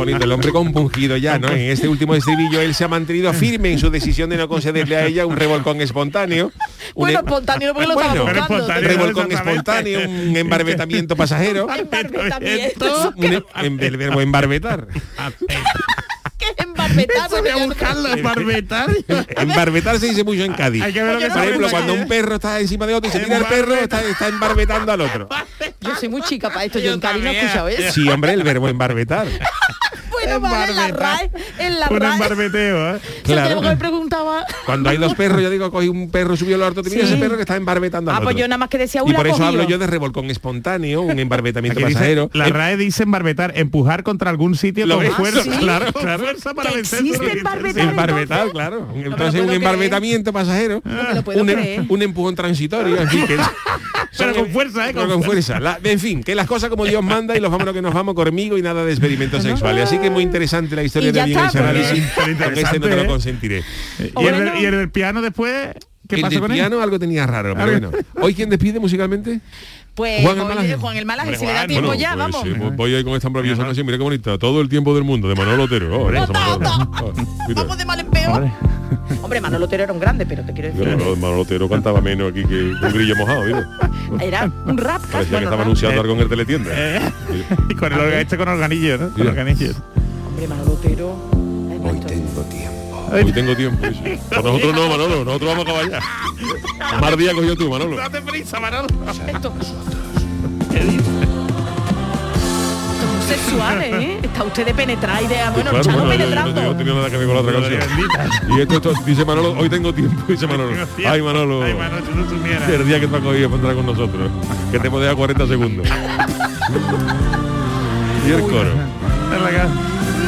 Speaker 1: Bonito, el hombre compungido ya, ¿no? En este último estribillo él se ha mantenido firme en su decisión de no concederle a ella un revolcón espontáneo. Un
Speaker 6: Bueno,
Speaker 1: em-
Speaker 6: espontáneo porque lo
Speaker 1: Bueno,
Speaker 6: estaba buscando.
Speaker 1: espontáneo, revolcón espontáneo, un embarbetamiento pasajero.
Speaker 6: Embarbetamiento.
Speaker 1: Un em- em- el verbo embarbetar.
Speaker 6: ¿Qué es embarbetar?
Speaker 2: Voy a buscarlo, embarbetar.
Speaker 1: Embarbetar se dice mucho en Cádiz.
Speaker 2: Hay que ver lo que
Speaker 1: Por ejemplo, cuando un perro está encima de otro y se tira el perro, está, está embarbetando al otro.
Speaker 6: Yo soy muy chica para esto, yo, en Cádiz no he escuchado eso.
Speaker 1: Sí, hombre, el verbo embarbetar.
Speaker 6: Bueno, vale, en la RAE, en la
Speaker 2: Un
Speaker 6: RAE.
Speaker 2: embarbeteo, ¿eh?
Speaker 1: Claro.
Speaker 6: Santiago me preguntaba.
Speaker 1: Cuando hay dos perros, yo digo, cogí un perro, subió al alto, te mira
Speaker 6: Sí.
Speaker 1: ese perro que está embarbetando al
Speaker 6: Ah,
Speaker 1: otro.
Speaker 6: pues yo nada más que decía
Speaker 1: y
Speaker 6: una
Speaker 1: por eso
Speaker 6: cogido.
Speaker 1: hablo yo de revolcón espontáneo, un embarbetamiento
Speaker 2: Aquí dice-
Speaker 1: pasajero.
Speaker 2: la RAE dice embarbetar, empujar contra algún sitio
Speaker 1: ¿Lo
Speaker 2: con fuerza.
Speaker 1: ¿Sí?
Speaker 2: Claro,
Speaker 1: Con
Speaker 2: claro.
Speaker 1: fuerza
Speaker 2: para vencer
Speaker 6: existe Embarbetar,
Speaker 1: claro. Entonces un embarbetamiento pasajero, un, em- un empujón transitorio,
Speaker 2: Pero con fuerza, ¿eh?
Speaker 1: Pero con fuerza. La- en fin, que las cosas como Dios manda y los vámonos que nos vamos conmigo y nada de experimentos sexuales. Así que muy interesante la historia de
Speaker 6: porque-
Speaker 1: análisis. Este no te lo
Speaker 2: ¿eh?
Speaker 1: consentiré.
Speaker 2: ¿Y el, del- y el del piano después? ¿Qué
Speaker 1: el
Speaker 2: pasó
Speaker 1: del
Speaker 2: con él?
Speaker 1: piano algo tenía raro, pero
Speaker 2: Algo-
Speaker 1: bueno. ¿Hoy quién despide musicalmente?
Speaker 6: Pues
Speaker 1: Juan el Malaje.
Speaker 6: Juan el Malaje, si le da tiempo
Speaker 1: Bueno,
Speaker 6: ya,
Speaker 1: pues,
Speaker 6: vamos.
Speaker 1: sí, pues voy ahí con esta maravillosa canción, mira qué bonita. Todo el tiempo del mundo, de Manolo Otero. Oh, Manolo.
Speaker 6: Vamos de mal en peor.
Speaker 2: Hombre.
Speaker 6: Hombre, Manolo Otero era un grande, pero te quiero decir.
Speaker 1: Pero Manolo Otero cantaba menos aquí que un grillo mojado, mira.
Speaker 6: Era un rap casi.
Speaker 1: Parecía que
Speaker 6: bueno,
Speaker 1: estaba
Speaker 6: rap.
Speaker 1: anunciando algo en el teletienda.
Speaker 2: Eh, y con el orga- este con organillo, ¿no? Con organillos.
Speaker 6: Hombre, Manolo Otero.
Speaker 9: Hoy tengo tiempo.
Speaker 1: Hoy tengo tiempo. sí. Para nosotros no, Manolo, nosotros vamos a acabar ya. Más día cogió tú, Manolo.
Speaker 2: Date prisa, Manolo.
Speaker 6: Sexuales, ¿eh? Está usted de penetrar y de... Bueno,
Speaker 1: Claro,
Speaker 6: Chano
Speaker 1: bueno, yo- yo
Speaker 6: penetrando.
Speaker 1: no tengo nada que ver con la otra canción. Y esto, esto dice Manolo, hoy tengo tiempo, dice Manolo. Ay, Manolo.
Speaker 2: Ay, Manolo, si no supiera.
Speaker 1: El día que te ha cogido pondrá con nosotros. Que te dejado 40 segundos. y el coro.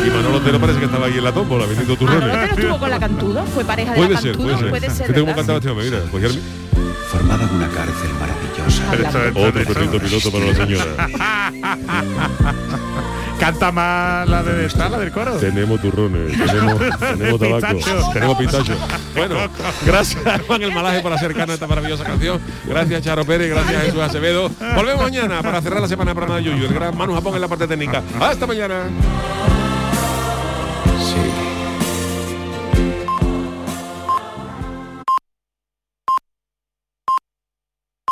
Speaker 1: Y Manolo Otero parece que estaba ahí en la tómbola vendiendo
Speaker 6: Manolo
Speaker 1: turrones.
Speaker 6: Otero estuvo con la cantuda, fue pareja de
Speaker 1: Puede
Speaker 6: la
Speaker 1: ser,
Speaker 6: cantuda,
Speaker 1: puede ser.
Speaker 6: puede ser. ¿verdad?
Speaker 1: cantaba este hombre, mira.
Speaker 9: Formada una cárcel maravillosa.
Speaker 1: Otro perrito piloto para la señora.
Speaker 2: Canta más la de esta, la del coro.
Speaker 1: Tenemos turrones, tenemos, tenemos tabaco, tenemos pistacho. Bueno, gracias Juan el Malaje por acercarnos a esta maravillosa canción. Gracias Charo Pérez, gracias Jesús Acevedo. Volvemos mañana para cerrar la semana de Yuyu. El gran Manu Japón en la parte técnica. Hasta mañana.